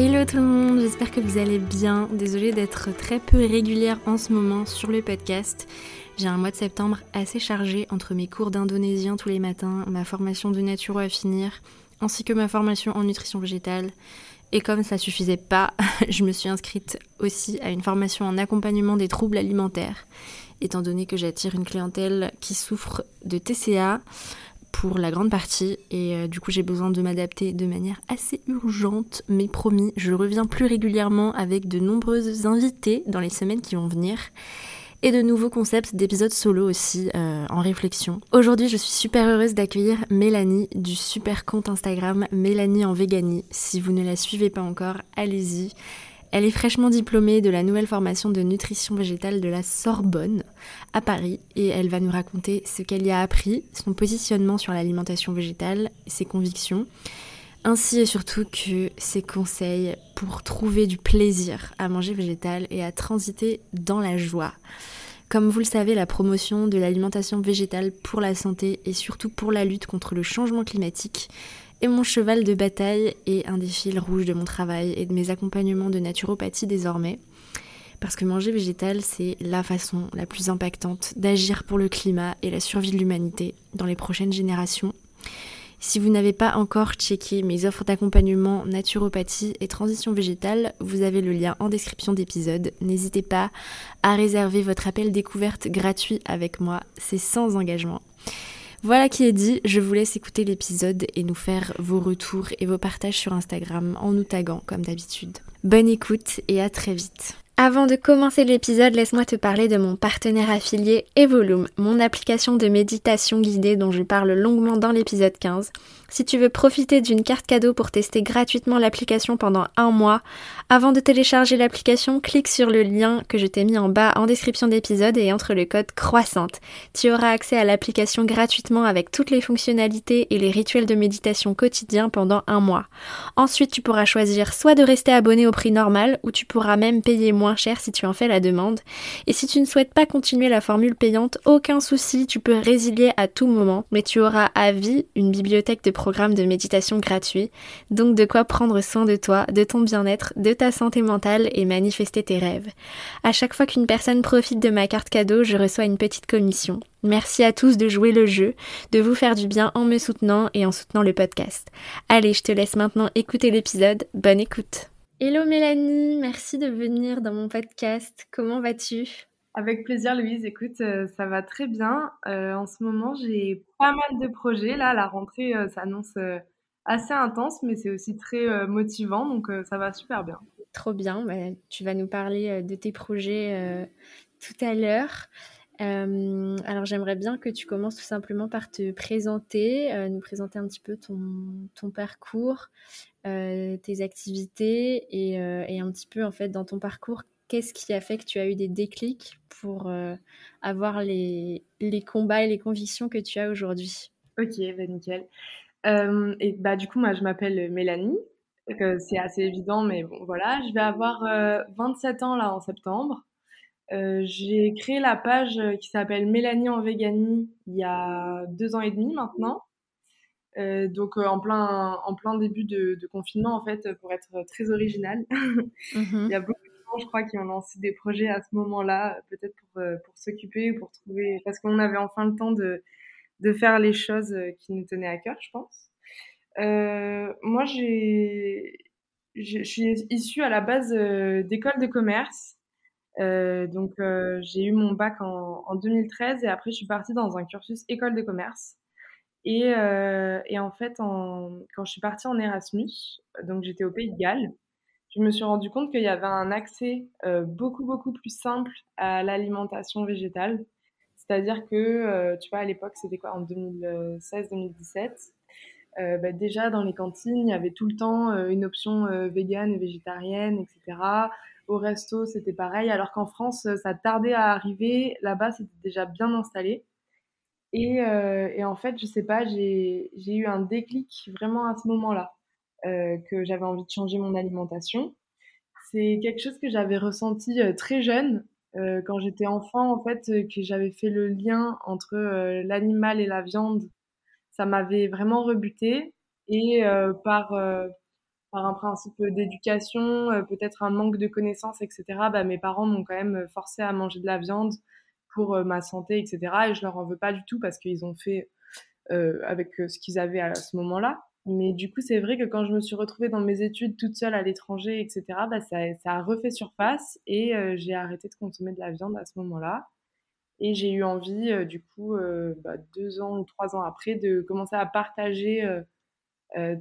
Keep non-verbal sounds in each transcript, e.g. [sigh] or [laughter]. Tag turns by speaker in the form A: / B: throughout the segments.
A: Hello tout le monde, j'espère que vous allez bien. Désolée d'être très peu régulière en ce moment sur le podcast. J'ai un mois de septembre assez chargé entre mes cours d'indonésien tous les matins, ma formation de naturo à finir, ainsi que ma formation en nutrition végétale. Et comme ça suffisait pas, [laughs] je me suis inscrite aussi à une formation en accompagnement des troubles alimentaires, étant donné que j'attire une clientèle qui souffre de TCA pour la grande partie et euh, du coup j'ai besoin de m'adapter de manière assez urgente mais promis je reviens plus régulièrement avec de nombreuses invités dans les semaines qui vont venir et de nouveaux concepts d'épisodes solo aussi euh, en réflexion. Aujourd'hui je suis super heureuse d'accueillir Mélanie du super compte Instagram Mélanie en Véganie. Si vous ne la suivez pas encore, allez-y. Elle est fraîchement diplômée de la nouvelle formation de nutrition végétale de la Sorbonne à Paris et elle va nous raconter ce qu'elle y a appris, son positionnement sur l'alimentation végétale, ses convictions, ainsi et surtout que ses conseils pour trouver du plaisir à manger végétal et à transiter dans la joie. Comme vous le savez, la promotion de l'alimentation végétale pour la santé et surtout pour la lutte contre le changement climatique et mon cheval de bataille et un des fils rouges de mon travail et de mes accompagnements de naturopathie désormais. Parce que manger végétal, c'est la façon la plus impactante d'agir pour le climat et la survie de l'humanité dans les prochaines générations. Si vous n'avez pas encore checké mes offres d'accompagnement naturopathie et transition végétale, vous avez le lien en description d'épisode. N'hésitez pas à réserver votre appel découverte gratuit avec moi, c'est sans engagement. Voilà qui est dit, je vous laisse écouter l'épisode et nous faire vos retours et vos partages sur Instagram en nous taguant comme d'habitude. Bonne écoute et à très vite. Avant de commencer l'épisode, laisse-moi te parler de mon partenaire affilié Evolume, mon application de méditation guidée dont je parle longuement dans l'épisode 15. Si tu veux profiter d'une carte cadeau pour tester gratuitement l'application pendant un mois, avant de télécharger l'application, clique sur le lien que je t'ai mis en bas en description d'épisode et entre le code croissante. Tu auras accès à l'application gratuitement avec toutes les fonctionnalités et les rituels de méditation quotidiens pendant un mois. Ensuite, tu pourras choisir soit de rester abonné au prix normal ou tu pourras même payer moins cher si tu en fais la demande. Et si tu ne souhaites pas continuer la formule payante, aucun souci, tu peux résilier à tout moment, mais tu auras à vie une bibliothèque de programmes de méditation gratuits, donc de quoi prendre soin de toi, de ton bien-être, de ta santé mentale et manifester tes rêves. À chaque fois qu'une personne profite de ma carte cadeau, je reçois une petite commission. Merci à tous de jouer le jeu, de vous faire du bien en me soutenant et en soutenant le podcast. Allez, je te laisse maintenant écouter l'épisode. Bonne écoute. Hello Mélanie, merci de venir dans mon podcast. Comment vas-tu?
B: Avec plaisir Louise, écoute, euh, ça va très bien. Euh, en ce moment, j'ai pas mal de projets. Là, la rentrée euh, s'annonce assez intense, mais c'est aussi très motivant, donc ça va super bien.
A: Trop bien, bah, tu vas nous parler de tes projets tout à l'heure. Alors j'aimerais bien que tu commences tout simplement par te présenter, nous présenter un petit peu ton, parcours, euh, tes activités euh, et, un petit peu en fait dans ton parcours, qu'est-ce qui a fait que tu as eu des déclics pour euh, avoir les, les, combats et les convictions que tu as aujourd'hui?
B: Ok, bah nickel. et bah du coup moi je m'appelle Mélanie, c'est assez évident mais bon voilà, je vais avoir 27 ans là en septembre. J'ai créé la page qui s'appelle Mélanie en Véganie il y a deux ans et demi maintenant. Euh, donc euh, en plein en plein début de, de, confinement en fait pour être très original. Mhm. Il y a beaucoup de gens je crois qui ont lancé des projets à ce moment-là peut-être pour euh, pour s'occuper pour trouver parce qu'on avait enfin le temps de de faire les choses qui nous tenaient à cœur je pense. moi j'ai je suis issue à la base d'école de commerce. Donc j'ai eu mon bac en, en 2013 et après je suis partie dans un cursus école de commerce. Et, euh, en fait, quand je suis partie en Erasmus, donc j'étais au Pays de Galles, je me suis rendu compte qu'il y avait un accès euh, beaucoup, beaucoup plus simple à l'alimentation végétale. C'est-à-dire que, euh, tu vois, à l'époque, c'était quoi, en 2016-2017 euh, bah, Déjà, dans les cantines, il y avait tout le temps euh, une option euh, végane et végétarienne, etc. Au resto, c'était pareil, alors qu'en France, ça tardait à arriver. Là-bas, c'était déjà bien installé. Et, euh, et, en fait, je sais pas, j'ai eu un déclic vraiment à ce moment-là, euh, que j'avais envie de changer mon alimentation. C'est quelque chose que j'avais ressenti euh, très jeune, euh, quand j'étais enfant, en fait, euh, que j'avais fait le lien entre euh, l'animal et la viande. Ça m'avait vraiment rebuté. Et par par un principe d'éducation, peut-être un manque de connaissances, etc., bah, mes parents m'ont quand même forcé à manger de la viande pour ma santé, etc. Et je leur en veux pas du tout parce qu'ils ont fait avec ce qu'ils avaient à ce moment-là. Mais du coup, c'est vrai que quand je me suis retrouvée dans mes études toute seule à l'étranger, etc., bah, ça, a refait surface et j'ai arrêté de consommer de la viande à ce moment-là. Et j'ai eu envie, du coup, bah, deux ans ou trois ans après, de commencer à partager euh,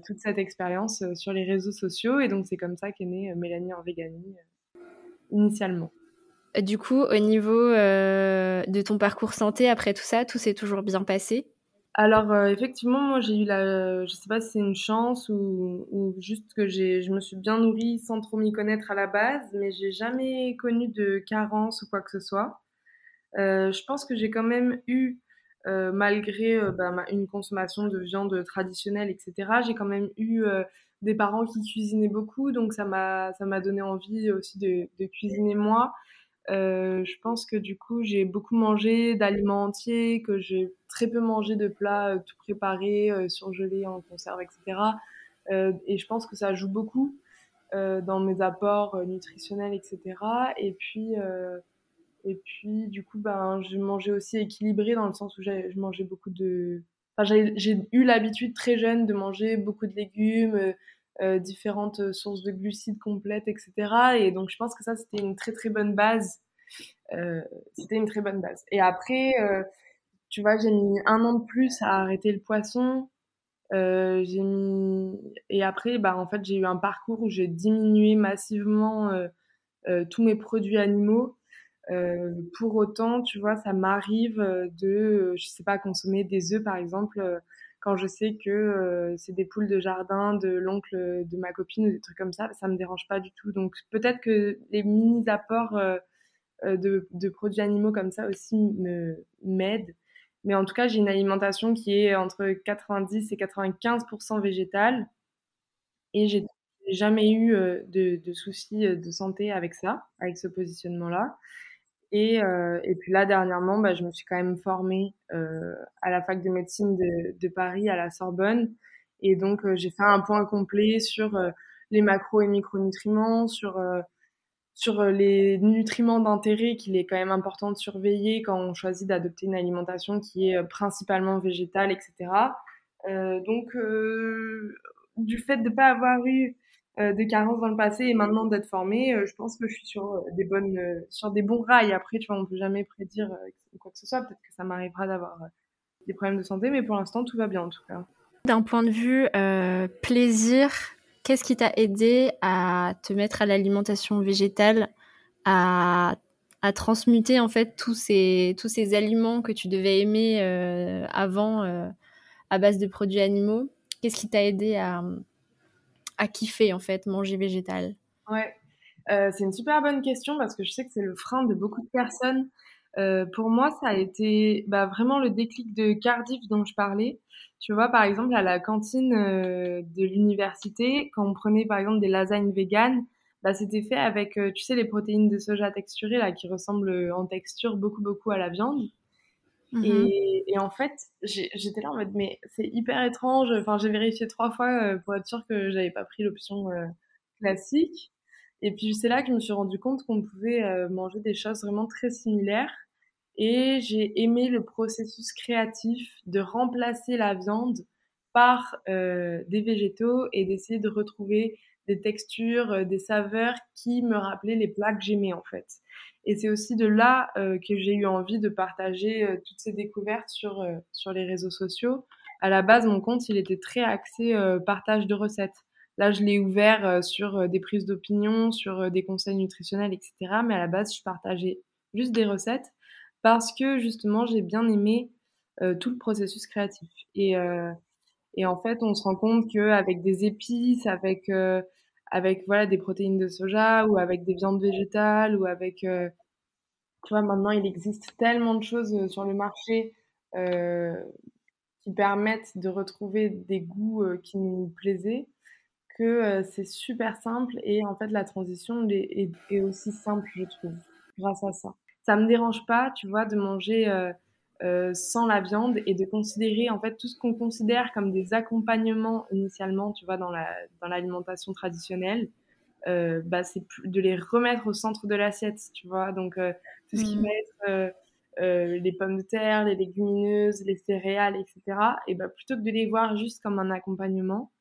B: toute cette expérience euh, sur les réseaux sociaux. Et donc, c'est comme ça qu'est née euh, Mélanie en Véganie initialement.
A: Du coup, au niveau de ton parcours santé, après tout ça, tout s'est toujours bien passé?
B: Alors effectivement, moi j'ai eu la, je sais pas si c'est une chance ou, ou juste que j'ai, je me suis bien nourrie sans trop m'y connaître à la base, mais j'ai jamais connu de carence ou quoi que ce soit. Euh, je pense que j'ai quand même eu euh, malgré euh, bah, une consommation de viande traditionnelle, etc. J'ai quand même eu euh, des parents qui cuisinaient beaucoup, donc ça m'a donné envie aussi de, de cuisiner moi. je pense que du coup j'ai beaucoup mangé d'aliments entiers, que j'ai très peu mangé de plats tout préparés, surgelés en conserve, etc. et je pense que ça joue beaucoup dans mes apports nutritionnels, etc. Et puis et puis, du coup, ben, je mangeais aussi équilibré dans le sens où je mangeais beaucoup de. Enfin, j'ai eu l'habitude très jeune de manger beaucoup de légumes, euh, euh, différentes sources de glucides complètes, etc. Et donc, je pense que ça, c'était une très très bonne base. Euh, c'était une très bonne base. Et après, tu vois, j'ai mis un an de plus à arrêter le poisson. j'ai mis et après, bah, en fait, j'ai eu un parcours où j'ai diminué massivement tous mes produits animaux euh, pour autant, tu vois, ça m'arrive euh, de, euh, je sais pas, consommer des œufs, par exemple, quand je sais que c'est des poules de jardin de l'oncle de ma copine ou des trucs comme ça, ça me dérange pas du tout. Donc peut-être que les mini apports de, de, produits animaux comme ça aussi me m'aident. Mais en tout cas, j'ai une alimentation qui est entre 90 et 95% végétale. Et j'ai jamais eu de, de, soucis de santé avec ça, avec ce positionnement-là. Et, euh, et puis là, dernièrement, bah, je me suis quand même formée euh, à la fac de médecine de, de, Paris, à la Sorbonne. Et donc, euh, j'ai fait un point complet sur les macro et micronutriments, sur, sur les nutriments d'intérêt qu'il est quand même important de surveiller quand on choisit d'adopter une alimentation qui est principalement végétale, etc. donc, du fait de ne pas avoir eu euh, des carences dans le passé et maintenant d'être formée, euh, je pense que je suis sur euh, des bonnes, sur des bons rails. Après, tu vois, on peut jamais prédire quoi que ce soit. Peut-être que ça m'arrivera d'avoir des problèmes de santé, mais pour l'instant, tout va bien en tout cas.
A: D'un point de vue plaisir, qu'est-ce qui t'a aidé à te mettre à l'alimentation végétale, à, à, transmuter en fait tous ces, tous ces aliments que tu devais aimer avant à base de produits animaux? Qu'est-ce qui t'a aidé à, à kiffer en fait manger végétal
B: Ouais, euh, c'est une super bonne question parce que je sais que c'est le frein de beaucoup de personnes. Euh, pour moi, ça a été bah, vraiment le déclic de Cardiff dont je parlais. Tu vois, par exemple, à la cantine euh, de l'université, quand on prenait par exemple des lasagnes véganes, bah, c'était fait avec, tu sais, les protéines de soja texturées là, qui ressemblent en texture beaucoup, beaucoup à la viande. Mmh et, en fait, j'étais là en mode, mais c'est hyper étrange. Enfin, j'ai vérifié trois fois euh, pour être sûre que j'avais pas pris l'option euh, classique. Et puis c'est là que je me suis rendu compte qu'on pouvait euh, manger des choses vraiment très similaires. Et j'ai aimé le processus créatif de remplacer la viande par des végétaux et d'essayer de retrouver des textures, des saveurs qui me rappelaient les plats que j'aimais en fait. Et c'est aussi de là euh, que j'ai eu envie de partager euh, toutes ces découvertes sur, euh, sur les réseaux sociaux. À la base, mon compte, il était très axé partage de recettes. Là, je l'ai ouvert sur des prises d'opinion, sur des conseils nutritionnels, etc. Mais à la base, je partageais juste des recettes parce que justement, j'ai bien aimé tout le processus créatif. Et, et en fait, on se rend compte qu'avec des épices, avec avec voilà des protéines de soja ou avec des viandes végétales ou avec euh, tu vois maintenant il existe tellement de choses euh, sur le marché euh, qui permettent de retrouver des goûts qui nous plaisaient que c'est super simple et en fait la transition est, est, aussi simple je trouve grâce à ça. Ça me dérange pas tu vois de manger sans la viande et de considérer en fait tout ce qu'on considère comme des accompagnements initialement, tu vois, dans la dans l'alimentation traditionnelle, euh, bah, c'est de les remettre au centre de l'assiette, tu vois. Donc, euh, tout ce qui mmh. va être euh, les pommes de terre, les légumineuses, les céréales, etc. Et bah, plutôt que de les voir juste comme un accompagnement,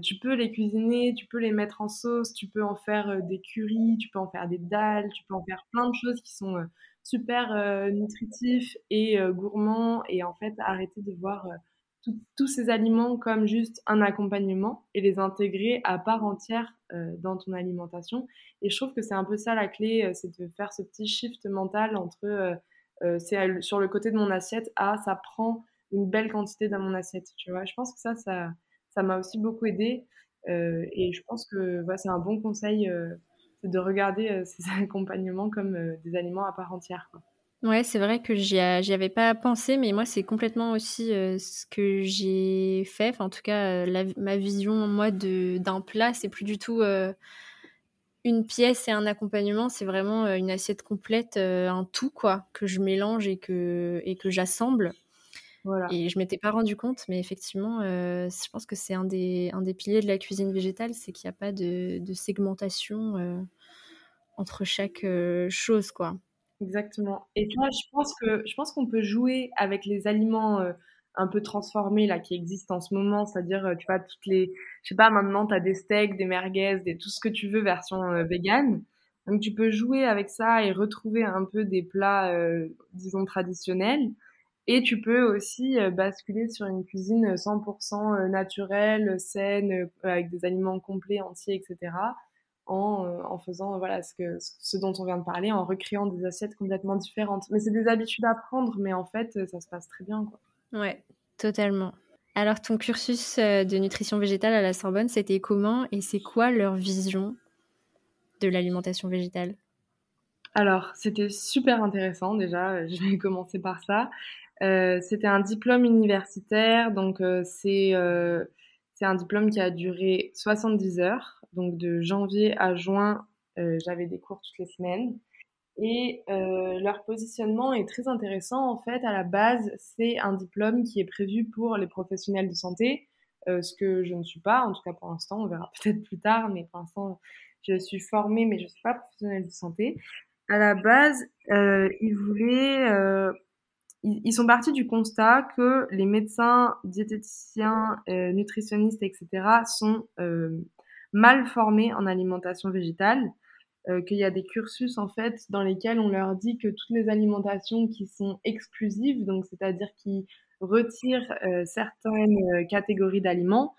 B: tu peux les cuisiner, tu peux les mettre en sauce, tu peux en faire des currys, tu peux en faire des dalles, tu peux en faire plein de choses qui sont super nutritifs et gourmands. Et en fait, arrêter de voir tous ces aliments comme juste un accompagnement et les intégrer à part entière euh, dans ton alimentation. Et je trouve que c'est un peu ça la clé, euh, c'est de faire ce petit shift mental entre euh, c'est sur le côté de mon assiette à ça prend une belle quantité dans mon assiette. Tu vois, je pense que ça, ça, ça m'a aussi beaucoup aidé. et je pense que c'est un bon conseil de regarder ces [laughs] accompagnements comme des aliments à part entière. Quoi.
A: Ouais, c'est vrai que j'y avais pas pensé, mais moi, c'est complètement aussi euh, ce que j'ai fait. En tout cas, euh, ma vision, moi, d'un plat, c'est plus du tout euh, une pièce et un accompagnement, c'est vraiment une assiette complète, un tout, quoi, que je mélange et que, et que j'assemble. Voilà. Et je m'étais pas rendu compte, mais effectivement, je pense que c'est un des, un des piliers de la cuisine végétale, c'est qu'il n'y a pas de, de segmentation entre chaque chose, quoi.
B: Exactement. Et tu vois, je pense que je pense qu'on peut jouer avec les aliments euh, un peu transformés là qui existent en ce moment, c'est-à-dire euh, tu vois toutes les je sais pas maintenant tu as des steaks, des merguez, des tout ce que tu veux version euh, vegan. Donc tu peux jouer avec ça et retrouver un peu des plats disons traditionnels et tu peux aussi basculer sur une cuisine 100% naturelle, saine avec des aliments complets, entiers, etc en, euh, en faisant voilà ce, que, ce dont on vient de parler, en recréant des assiettes complètement différentes. Mais c'est des habitudes à prendre, mais en fait, ça se passe très bien. Quoi.
A: Ouais, totalement. Alors, ton cursus euh, de nutrition végétale à la Sorbonne, c'était comment et c'est quoi leur vision de l'alimentation végétale?
B: Alors, c'était super intéressant déjà, je vais [laughs] commencer par ça. Euh, c'était un diplôme universitaire, donc c'est c'est un diplôme qui a duré 70 heures. Donc de janvier à juin, euh, j'avais des cours toutes les semaines. Et euh, leur positionnement est très intéressant. En fait, à la base, c'est un diplôme qui est prévu pour les professionnels de santé, euh, ce que je ne suis pas, en tout cas pour l'instant, on verra [laughs] peut-être plus tard, mais pour l'instant, je suis formée, mais je ne suis pas professionnelle de santé. À la base, ils voulaient ils, sont partis du constat que les médecins, diététiciens, nutritionnistes, etc., sont mal formés en alimentation végétale, euh, qu'il y a des cursus en fait dans lesquels on leur dit que toutes les alimentations qui sont exclusives, donc c'est-à-dire qui retirent euh, certaines euh, catégories d'aliments,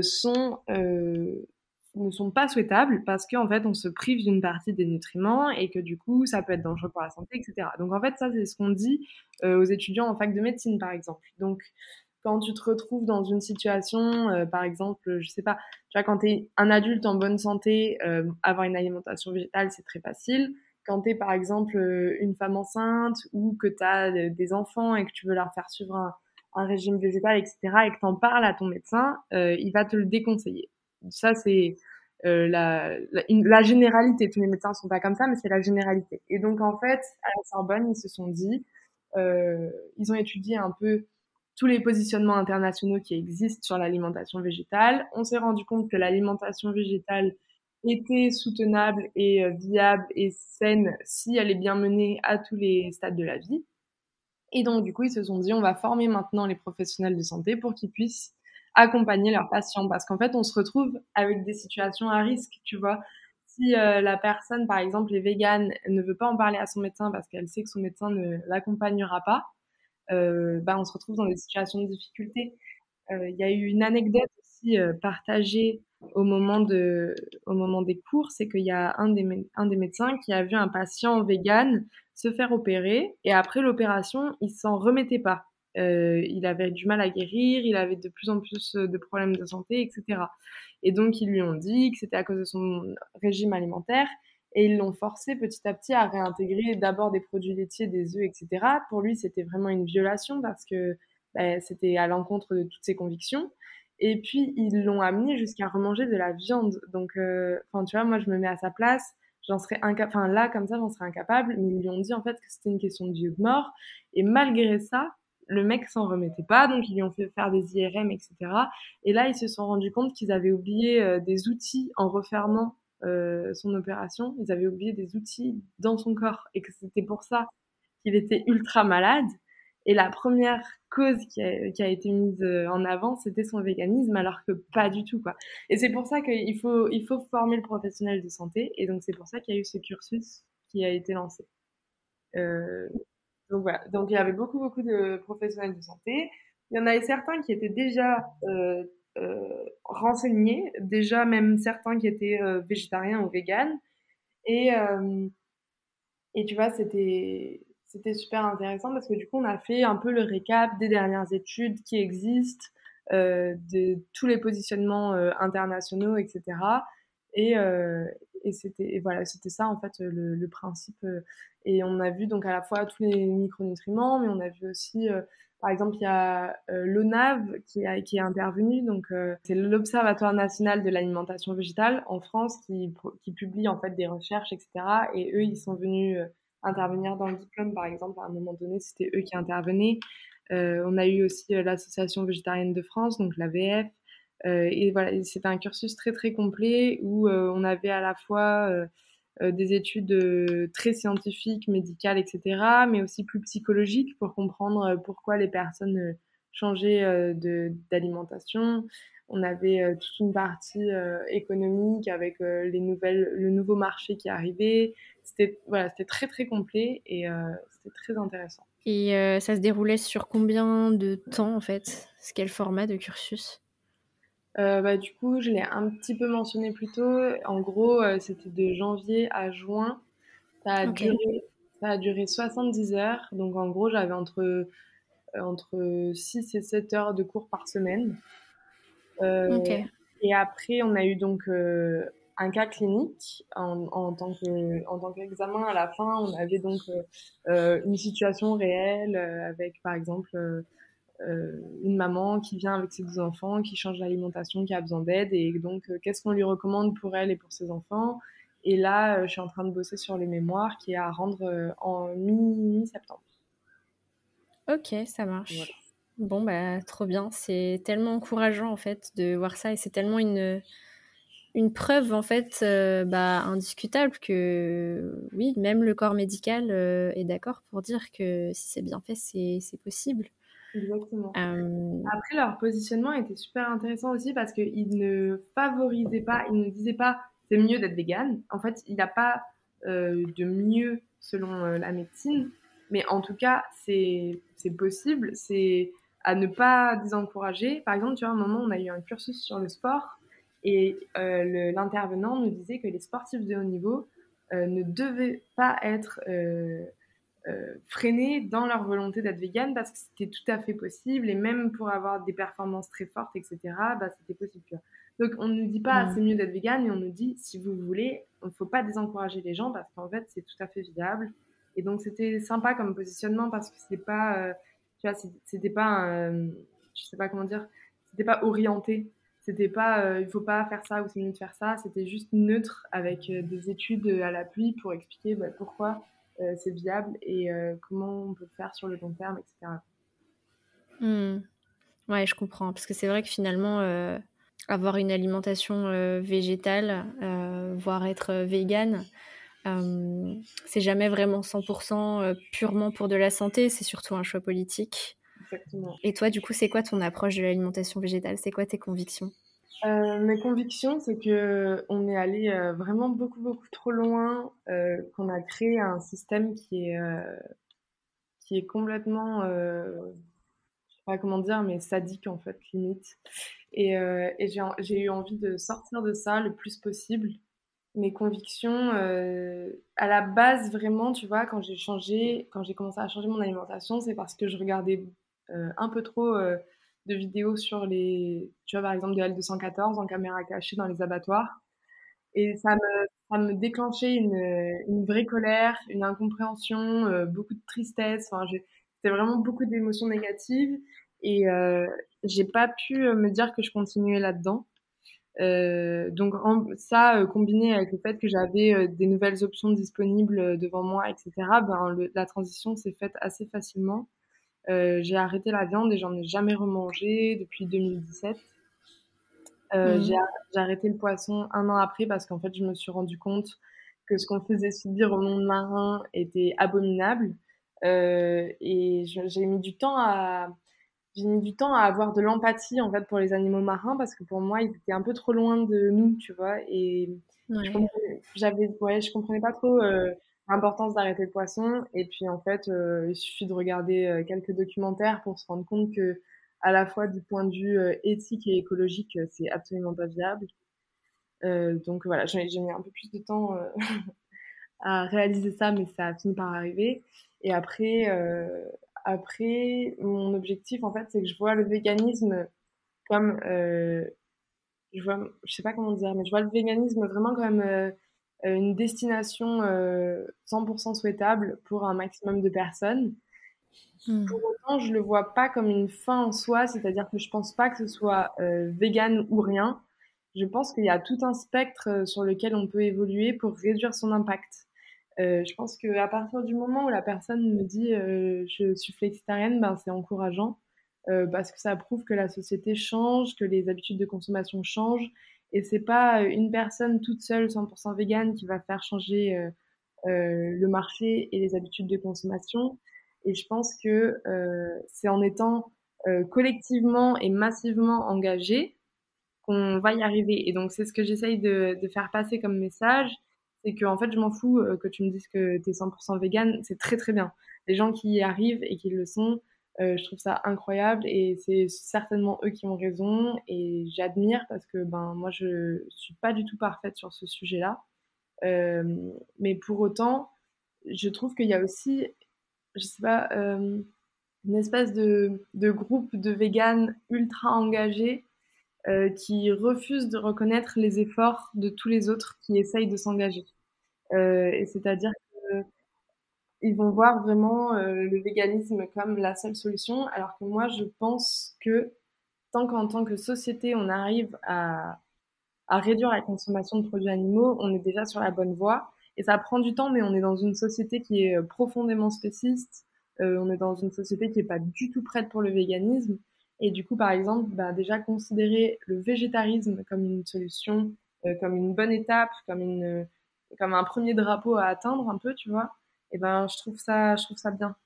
B: sont ne sont pas souhaitables parce qu'en fait on se prive d'une partie des nutriments et que du coup ça peut être dangereux pour la santé, etc. Donc en fait ça c'est ce qu'on dit aux étudiants en fac de médecine par exemple. Donc quand tu te retrouves dans une situation, euh, par exemple, je sais pas, tu vois, quand tu es un adulte en bonne santé, euh, avoir une alimentation végétale, c'est très facile. Quand tu es, par exemple, euh, une femme enceinte ou que tu as des enfants et que tu veux leur faire suivre un, régime végétal, etc., et que tu en parles à ton médecin, il va te le déconseiller. Ça, c'est la, la, généralité. Tous les médecins sont pas comme ça, mais c'est la généralité. Et donc, en fait, à la Sorbonne, ils se sont dit, ils ont étudié un peu tous les positionnements internationaux qui existent sur l'alimentation végétale. On s'est rendu compte que l'alimentation végétale était soutenable et euh, viable et saine si elle est bien menée à tous les stades de la vie. Et donc, du coup, ils se sont dit, on va former maintenant les professionnels de santé pour qu'ils puissent accompagner leurs patients. Parce qu'en fait, on se retrouve avec des situations à risque, tu vois. Si euh, la personne, par exemple, est végane, ne veut pas en parler à son médecin parce qu'elle sait que son médecin ne l'accompagnera pas, euh, bah, on se retrouve dans des situations de difficulté. Euh, il y a eu une anecdote aussi partagée au moment, de, au moment des cours, c'est qu'il y a un des, un des médecins qui a vu un patient vegan se faire opérer et après l'opération, il s'en remettait pas. Euh, il avait du mal à guérir, il avait de plus en plus de problèmes de santé, etc. Et donc ils lui ont dit que c'était à cause de son régime alimentaire et ils l'ont forcé petit à petit à réintégrer d'abord des produits laitiers, des œufs, etc. Pour lui, c'était vraiment une violation parce que bah, c'était à l'encontre de toutes ses convictions. Et puis, ils l'ont amené jusqu'à remanger de la viande. Donc, euh, enfin, tu vois, moi, je me mets à sa place. j'en serais incapable. Enfin, là, comme ça, j'en serais incapable. Mais ils lui ont dit en fait que c'était une question de vie ou de mort. Et malgré ça, le mec s'en remettait pas, donc ils lui ont fait faire des IRM, etc. Et là, ils se sont rendus compte qu'ils avaient oublié euh, des outils en refermant euh, son opération. Ils avaient oublié des outils dans son corps et que c'était pour ça qu'il était ultra malade. Et la première cause qui a, qui a été mise euh, en avant, c'était son véganisme, alors que pas du tout, quoi. Et c'est pour ça qu'il faut, il faut former le professionnel de santé. Et donc, c'est pour ça qu'il y a eu ce cursus qui a été lancé. Euh, donc voilà. Donc, il y avait beaucoup, beaucoup de professionnels de santé. Il y en avait certains qui étaient déjà euh, euh, renseignés, déjà même certains qui étaient euh, végétariens ou véganes. Et, euh, et tu vois, c'était super intéressant parce que du coup, on a fait un peu le récap des dernières études qui existent, euh, de tous les positionnements internationaux, etc. Et, et c'était voilà, c'était ça en fait le, principe. Et on a vu donc à la fois tous les micronutriments, mais on a vu aussi par exemple, il y a euh, l'ONAV qui, a, qui est intervenu, donc euh, c'est l'Observatoire national de l'alimentation végétale en France qui, qui publie en fait des recherches, etc. Et eux, ils sont venus euh, intervenir dans le diplôme, par exemple, à un moment donné, c'était eux qui intervenaient. Euh, on a eu aussi l'Association végétarienne de France, donc l'AVF. Et voilà, c'était un cursus très très complet où on avait à la fois euh, des études euh, très scientifiques, médicales, etc., mais aussi plus psychologiques pour comprendre euh, pourquoi les personnes changeaient d'alimentation. On avait toute une partie économique avec les nouvelles, le nouveau marché qui arrivait. C'était voilà, très très complet et c'était très intéressant.
A: Et ça se déroulait sur combien de temps en fait? Quel format de cursus?
B: Euh, bah, du coup, je l'ai un petit peu mentionné plus tôt. En gros, euh, c'était de janvier à juin. Ça a, okay. duré, ça a duré 70 heures. Donc, en gros, j'avais entre, euh, entre 6 et 7 heures de cours par semaine. Okay. Et après, on a eu donc un cas clinique en, en tant que en tant qu'examen. À la fin, on avait donc euh, une situation réelle avec, par exemple, une maman qui vient avec ses deux enfants, qui change d'alimentation, qui a besoin d'aide. Et donc, euh, qu'est-ce qu'on lui recommande pour elle et pour ses enfants? Et là, euh, je suis en train de bosser sur les mémoires qui est à rendre en mi-septembre.
A: ok, ça marche. Voilà. Bon, bah, trop bien. C'est tellement encourageant, en fait, de voir ça. Et c'est tellement une, une preuve, en fait, euh, bah, indiscutable que, oui, même le corps médical euh, est d'accord pour dire que si c'est bien fait, c'est possible.
B: Exactement. Euh... Après, leur positionnement était super intéressant aussi parce qu'ils ne favorisaient pas, ils ne disaient pas c'est mieux d'être vegan. En fait, il n'y a pas euh, de mieux selon euh, la médecine, mais en tout cas, c'est possible. C'est à ne pas désencourager. Par exemple, tu vois, à un moment, on a eu un cursus sur le sport et l'intervenant nous disait que les sportifs de haut niveau ne devaient pas être euh, freinés dans leur volonté d'être vegan parce que c'était tout à fait possible et même pour avoir des performances très fortes, etc., bah, c'était possible. Donc on ne nous dit pas mmh. c'est mieux d'être vegan, mais on nous dit si vous voulez, il ne faut pas désencourager les gens parce qu'en fait c'est tout à fait viable. Et donc c'était sympa comme positionnement parce que c'était pas, euh, tu vois, c'était pas, euh, je sais pas comment dire, c'était pas orienté. C'était pas, euh, il faut pas faire ça ou c'est mieux de faire ça. C'était juste neutre avec euh, des études à l'appui pour expliquer bah, pourquoi c'est viable et euh, comment on peut faire sur le long terme, etc.
A: Mmh. Ouais, je comprends. Parce que c'est vrai que finalement, euh, avoir une alimentation euh, végétale, euh, voire être végane, c'est jamais vraiment 100% purement pour de la santé, c'est surtout un choix politique.
B: Exactement.
A: Et toi, du coup, c'est quoi ton approche de l'alimentation végétale? C'est quoi tes convictions?
B: Euh, mes convictions, c'est que on est allé euh, vraiment beaucoup beaucoup trop loin, euh, qu'on a créé un système qui est qui est complètement, je sais pas comment dire, mais sadique en fait limite. Et, et j'ai eu envie de sortir de ça le plus possible. Mes convictions, à la base vraiment, tu vois, quand j'ai changé, quand j'ai commencé à changer mon alimentation, c'est parce que je regardais un peu trop de vidéos sur les, tu vois, par exemple, de L214 en caméra cachée dans les abattoirs. Et ça me, ça me déclenchait une, une vraie colère, une incompréhension, euh, beaucoup de tristesse. Enfin, c'était vraiment beaucoup d'émotions négatives. Et euh, j'ai pas pu me dire que je continuais là-dedans. donc ça, combiné avec le fait que j'avais des nouvelles options disponibles devant moi, etc., ben, la transition s'est faite assez facilement. J'ai arrêté la viande et j'en ai jamais remangé depuis 2017. Mmh. J'ai arrêté le poisson un an après parce qu'en fait, je me suis rendu compte que ce qu'on faisait subir au monde marin était abominable. Euh, et j'ai mis du temps à j'ai mis du temps à avoir de l'empathie en fait pour les animaux marins parce que pour moi ils étaient un peu trop loin de nous tu vois et j'avais ouais je comprenais pas trop euh, l'importance d'arrêter le poisson. Et puis en fait euh, il suffit de regarder quelques documentaires pour se rendre compte que à la fois du point de vue éthique et écologique c'est absolument pas viable. Donc voilà j'ai mis un peu plus de temps [laughs] à réaliser ça mais ça a fini par arriver. Et après, euh, après, mon objectif, en fait, c'est que je vois le véganisme comme, euh, je vois, je sais pas comment dire, mais je vois le véganisme vraiment comme euh, une destination 100% souhaitable pour un maximum de personnes. Hmm. Pour autant, je le vois pas comme une fin en soi, c'est-à-dire que je pense pas que ce soit vegan ou rien. Je pense qu'il y a tout un spectre sur lequel on peut évoluer pour réduire son impact. Euh, je pense qu'à partir du moment où la personne me dit euh, je suis flexitarienne, ben, c'est encourageant euh, parce que ça prouve que la société change, que les habitudes de consommation changent. Et c'est pas une personne toute seule, 100% végane, qui va faire changer le marché et les habitudes de consommation. Et je pense que c'est en étant collectivement et massivement engagé qu'on va y arriver. Et donc c'est ce que j'essaye de, faire passer comme message c'est que en fait je m'en fous euh, que tu me dises que tu es 100% vegan, c'est très très bien. Les gens qui y arrivent et qui le sont, euh, je trouve ça incroyable et c'est certainement eux qui ont raison et j'admire parce que ben moi je suis pas du tout parfaite sur ce sujet-là. Euh, mais pour autant, je trouve qu'il y a aussi, je sais pas, une espèce de, de, groupe de véganes ultra engagés qui refusent de reconnaître les efforts de tous les autres qui essayent de s'engager. Euh, et c'est-à-dire qu'ils vont voir vraiment euh, le véganisme comme la seule solution, alors que moi, je pense que tant qu'en tant que société, on arrive à, réduire la consommation de produits animaux, on est déjà sur la bonne voie. Et ça prend du temps, mais on est dans une société qui est euh, profondément spéciste. on est dans une société qui n'est pas du tout prête pour le véganisme. Et du coup, par exemple, bah, déjà considérer le végétarisme comme une solution, comme une bonne étape, comme un premier drapeau à atteindre un peu, tu vois, et ben je trouve ça, je trouve ça bien.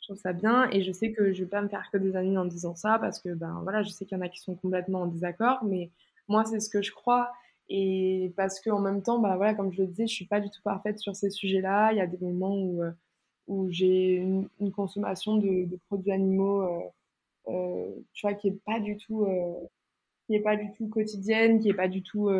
B: Je trouve ça bien et je sais que je vais pas me faire que des amis en disant ça parce que ben voilà, je sais qu'il y en a qui sont complètement en désaccord, mais moi c'est ce que je crois et parce que en même temps, bah voilà, comme je le disais, je suis pas du tout parfaite sur ces sujets-là. Il y a des moments où euh, où j'ai une, consommation de, produits animaux, euh, euh, tu vois, qui est pas du tout qui est pas du tout quotidienne, qui est pas du tout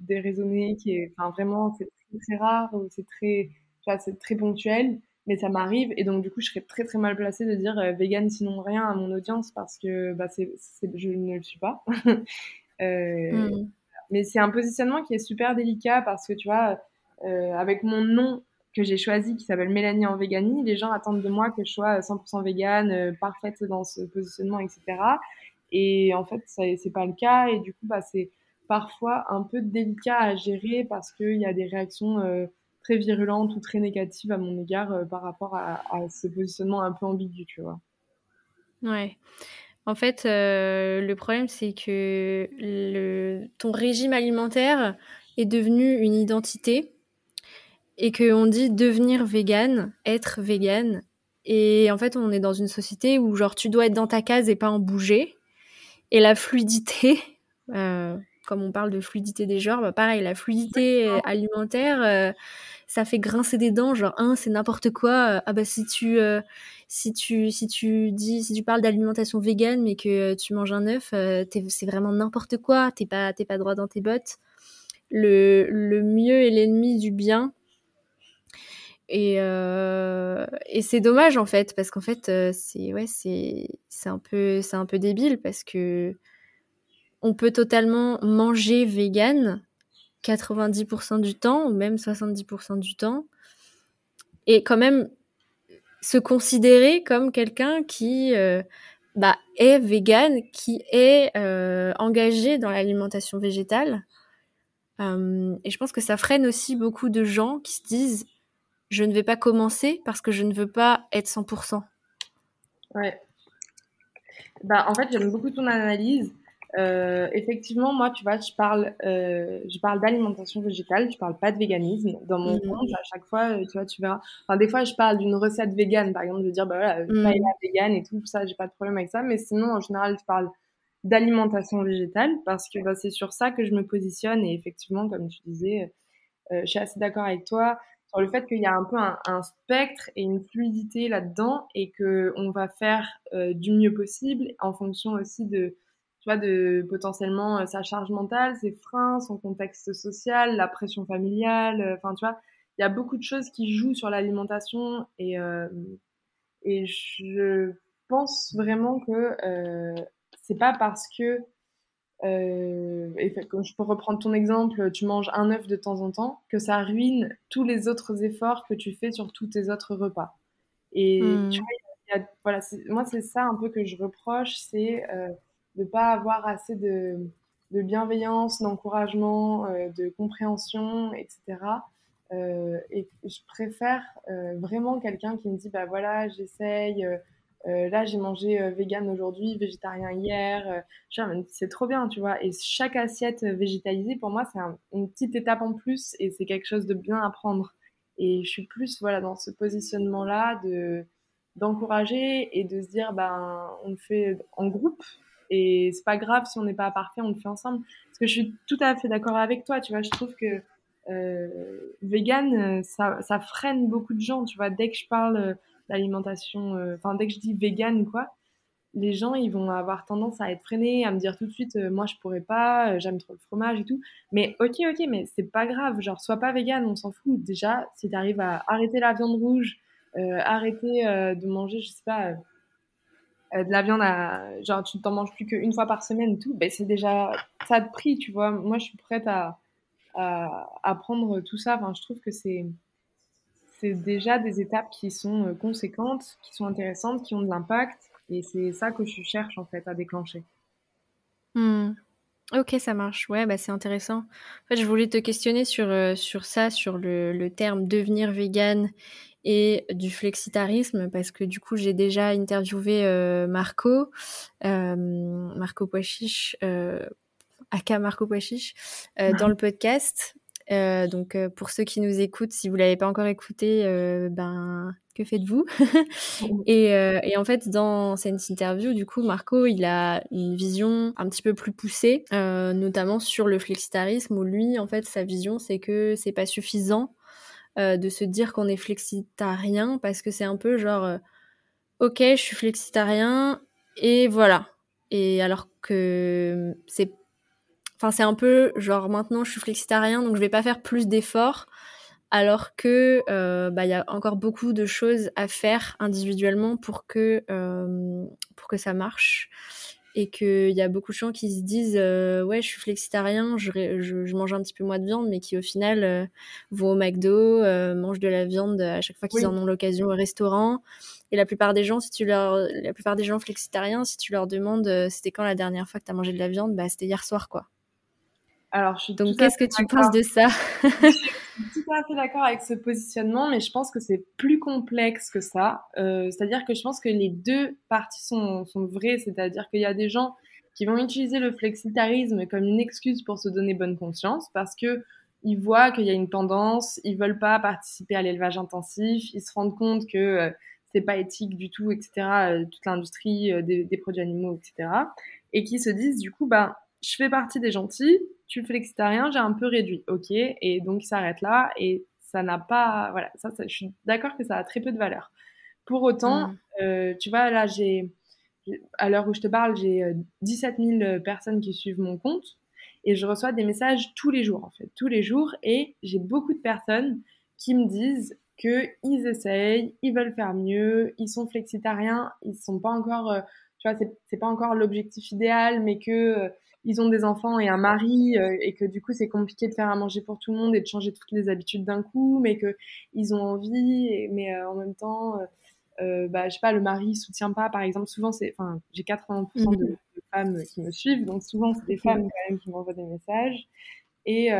B: déraisonnée, qui est, enfin vraiment, c'est très rare, c'est très, c'est très ponctuel, mais ça m'arrive et donc du coup, je serais très très mal placée de dire euh, vegan sinon rien à mon audience parce que bah, c'est, je ne le suis pas. [laughs] euh, mm. Mais c'est un positionnement qui est super délicat parce que tu vois, euh, avec mon nom que j'ai choisi qui s'appelle Mélanie en véganie, les gens attendent de moi que je sois 100% végane, euh, parfaite dans ce positionnement, etc. Et en fait, c'est pas le cas. Et du coup, bah, c'est parfois un peu délicat à gérer parce qu'il y a des réactions très virulentes ou très négatives à mon égard euh, par rapport à, ce positionnement un peu ambigu, tu vois.
A: Ouais. En fait, euh, le problème, c'est que le, ton régime alimentaire est devenu une identité et qu'on dit devenir vegan, être vegan. Et en fait, on est dans une société où, genre, tu dois être dans ta case et pas en bouger. Et la fluidité, euh, comme on parle de fluidité des genres, bah pareil, la fluidité alimentaire, euh, ça fait grincer des dents. Genre, un, c'est n'importe quoi. ah bah si tu, si tu, si tu dis, si tu parles d'alimentation végane, mais que tu manges un œuf, c'est vraiment n'importe quoi. T'es pas, t'es pas droit dans tes bottes. Le, le mieux est l'ennemi du bien. Et, euh, et c'est dommage en fait, parce qu'en fait, euh, c'est ouais, c'est un peu c'est un peu débile parce que on peut totalement manger vegan 90% du temps ou même 70% du temps et quand même se considérer comme quelqu'un qui euh, bah, est vegan, qui est euh, engagé dans l'alimentation végétale. Euh, et je pense que ça freine aussi beaucoup de gens qui se disent je ne vais pas commencer parce que je ne veux pas être 100%.
B: Ouais. Bah, en fait, j'aime beaucoup ton analyse. Euh, effectivement, moi, tu vois, je parle, euh, je parle d'alimentation végétale, je parle pas de véganisme. Dans mon mmh. compte, à chaque fois, euh, tu vois, tu verras. Enfin, des fois, je parle d'une recette végane, par exemple, je veux dire, bah voilà, mmh. paella végane et tout, ça, j'ai pas de problème avec ça. Mais sinon, en général, je parle d'alimentation végétale parce que bah, c'est sur ça que je me positionne. Et effectivement, comme tu disais, euh, je suis assez d'accord avec toi sur le fait qu'il y a un peu un, un spectre et une fluidité là-dedans et que on va faire du mieux possible en fonction aussi de vois, de potentiellement euh, sa charge mentale, ses freins, son contexte social, la pression familiale. Euh, enfin, tu vois, il y a beaucoup de choses qui jouent sur l'alimentation et, euh, et je pense vraiment que euh, c'est pas parce que euh, et je peux reprendre ton exemple, tu manges un œuf de temps en temps, que ça ruine tous les autres efforts que tu fais sur tous tes autres repas. Et mmh. tu vois, y a, voilà, moi c'est ça un peu que je reproche, c'est euh, de pas avoir assez de, bienveillance, d'encouragement, euh, de compréhension, etc. Euh, et je préfère euh, vraiment quelqu'un qui me dit bah voilà j'essaye là j'ai mangé vegan aujourd'hui végétarien hier c'est trop bien tu vois et chaque assiette végétalisée pour moi c'est une petite étape en plus et c'est quelque chose de bien à prendre et je suis plus voilà dans ce positionnement là de d'encourager et de se dire ben on le fait en groupe et c'est pas grave si on n'est pas parfait, on le fait ensemble. Parce que je suis tout à fait d'accord avec toi, tu vois. Je trouve que euh, vegan, ça, ça, freine beaucoup de gens, tu vois. Dès que je parle d'alimentation, euh, enfin, dès que je dis vegan quoi, les gens, ils vont avoir tendance à être freinés, à me dire tout de suite, euh, moi, je pourrais pas, euh, j'aime trop le fromage et tout. Mais ok, ok, mais c'est pas grave. Genre, sois pas vegan, on s'en fout. Déjà, si tu arrives à arrêter la viande rouge, arrêter de manger, je sais pas euh, de la viande à, genre tu t'en manges plus qu'une fois par semaine tout, ben c'est déjà ça de prix, tu vois. Moi, je suis prête à, à, à prendre tout ça. Enfin, je trouve que c'est c'est déjà des étapes qui sont euh, conséquentes, qui sont intéressantes, qui ont de l'impact, et c'est ça que je cherche en fait à déclencher.
A: Hmm. Ok, ça marche. Ouais, bah c'est intéressant. En fait, je voulais te questionner sur, euh, sur ça, sur le, le terme devenir vegan et du flexitarisme parce que du coup j'ai déjà interviewé euh, Marco, euh, Marco Poichiche, euh, aka Marco Poichiche, dans le podcast. Donc pour ceux qui nous écoutent, si vous l'avez pas encore écouté, ben que faites-vous? [laughs] Et, et, en fait dans cette interview, du coup Marco il a une vision un petit peu plus poussée, notamment sur le flexitarisme où lui en fait sa vision c'est que c'est pas suffisant euh, de se dire qu'on est flexitarien parce que c'est un peu genre euh, ok je suis flexitarien et voilà. Et alors que c'est enfin c'est un peu genre maintenant je suis flexitarien donc je vais pas faire plus d'efforts. Alors que euh, bah il y a encore beaucoup de choses à faire individuellement pour que pour que ça marche et qu'il y a beaucoup de gens qui se disent euh, ouais je suis flexitarien je, je, mange un petit peu moins de viande mais qui au final euh, vont au McDo euh, mangent de la viande à chaque fois qu'ils en ont l'occasion au restaurant. Et la plupart des gens si tu leur la plupart des gens flexitariens si tu leur demandes c'était quand la dernière fois que tu as mangé de la viande? Bah c'était hier soir quoi
B: alors, je suis
A: Donc, qu'est-ce que tu penses de ça?
B: Je suis [laughs] tout à fait d'accord avec ce positionnement, mais je pense que c'est plus complexe que ça. Euh, c'est-à-dire que je pense que les deux parties sont, sont vraies, c'est-à-dire qu'il y a des gens qui vont utiliser le flexitarisme comme une excuse pour se donner bonne conscience, parce que ils voient qu'il y a une tendance, ils veulent pas participer à l'élevage intensif, ils se rendent compte que euh, c'est pas éthique du tout, etc. Euh, toute l'industrie euh, des, des, produits animaux, etc. Et qui se disent du coup, bah je fais partie des gentils, tu flexitarien, j'ai un peu réduit, ok, et donc il s'arrête là, et ça n'a pas, voilà, ça, je suis d'accord que ça a très peu de valeur. Pour autant, mm. euh, tu vois, là, j'ai, à l'heure où je te parle, j'ai 17 euh, 000 personnes qui suivent mon compte, et je reçois des messages tous les jours, en fait, tous les jours, et j'ai beaucoup de personnes qui me disent qu'ils essayent, ils veulent faire mieux, ils sont flexitariens, ils sont pas encore, euh, tu vois, c'est pas encore l'objectif idéal, mais que ils ont des enfants et un mari euh, et que du coup c'est compliqué de faire à manger pour tout le monde et de changer toutes les habitudes d'un coup, mais que ils ont envie, mais euh, en même temps bah, je sais pas, le mari soutient pas, par exemple, souvent c'est, enfin, j'ai 80% de, de, femmes qui me suivent, donc souvent c'est des femmes quand même qui m'envoient des messages. Et,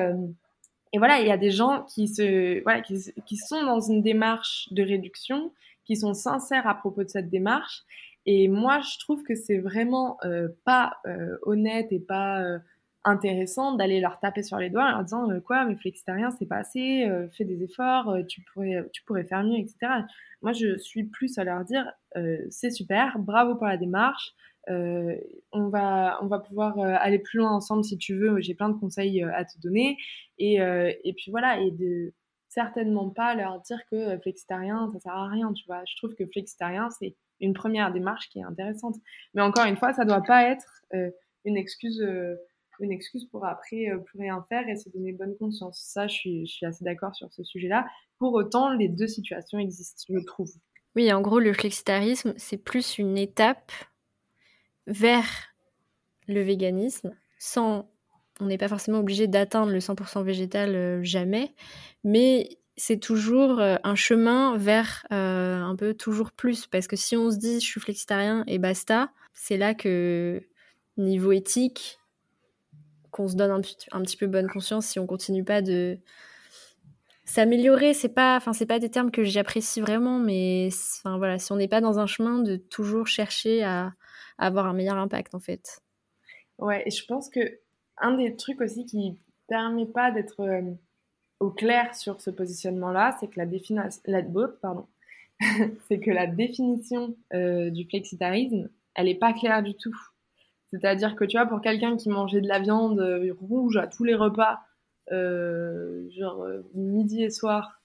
B: et voilà, il y a des gens qui, se, voilà, qui, qui, sont dans une démarche de réduction, qui sont sincères à propos de cette démarche. Et moi, je trouve que c'est vraiment euh, pas euh, honnête et pas euh, intéressant d'aller leur taper sur les doigts en leur disant quoi, mais flexitariens, c'est pas assez, fais des efforts, tu, pourrais, tu pourrais faire mieux, etc. Moi, je suis plus à leur dire c'est super, bravo pour la démarche, on, va, on va pouvoir aller plus loin ensemble si tu veux. J'ai plein de conseils à te donner. Et, et puis voilà, et de certainement pas leur dire que flexitarien, ça sert à rien, tu vois. Je trouve que flexitarien, c'est une première démarche qui est intéressante. Mais encore une fois, ça doit pas être une excuse une excuse pour après plus rien faire et se donner bonne conscience. Ça, je suis, assez d'accord sur ce sujet-là. Pour autant, les deux situations existent, je trouve.
A: Oui, en gros, le flexitarisme, c'est plus une étape vers le véganisme sans on n'est pas forcément obligé d'atteindre le 100% végétal euh, jamais, mais c'est toujours euh, un chemin vers euh, un peu toujours plus. Parce que si on se dit je suis flexitarien et basta, c'est là que niveau éthique, qu'on se donne un, petit peu bonne conscience si on continue pas de s'améliorer. C'est pas, enfin c'est pas des termes que j'apprécie vraiment, mais enfin voilà, si on n'est pas dans un chemin de toujours chercher à avoir un meilleur impact en fait.
B: Ouais, et je pense que un des trucs aussi qui permet pas d'être euh, au clair sur ce positionnement-là, c'est que la définition, la, pardon, [laughs] c'est que la définition euh, du flexitarisme, elle est pas claire du tout. C'est-à-dire que tu vois, pour quelqu'un qui mangeait de la viande euh, rouge à tous les repas, genre midi et soir,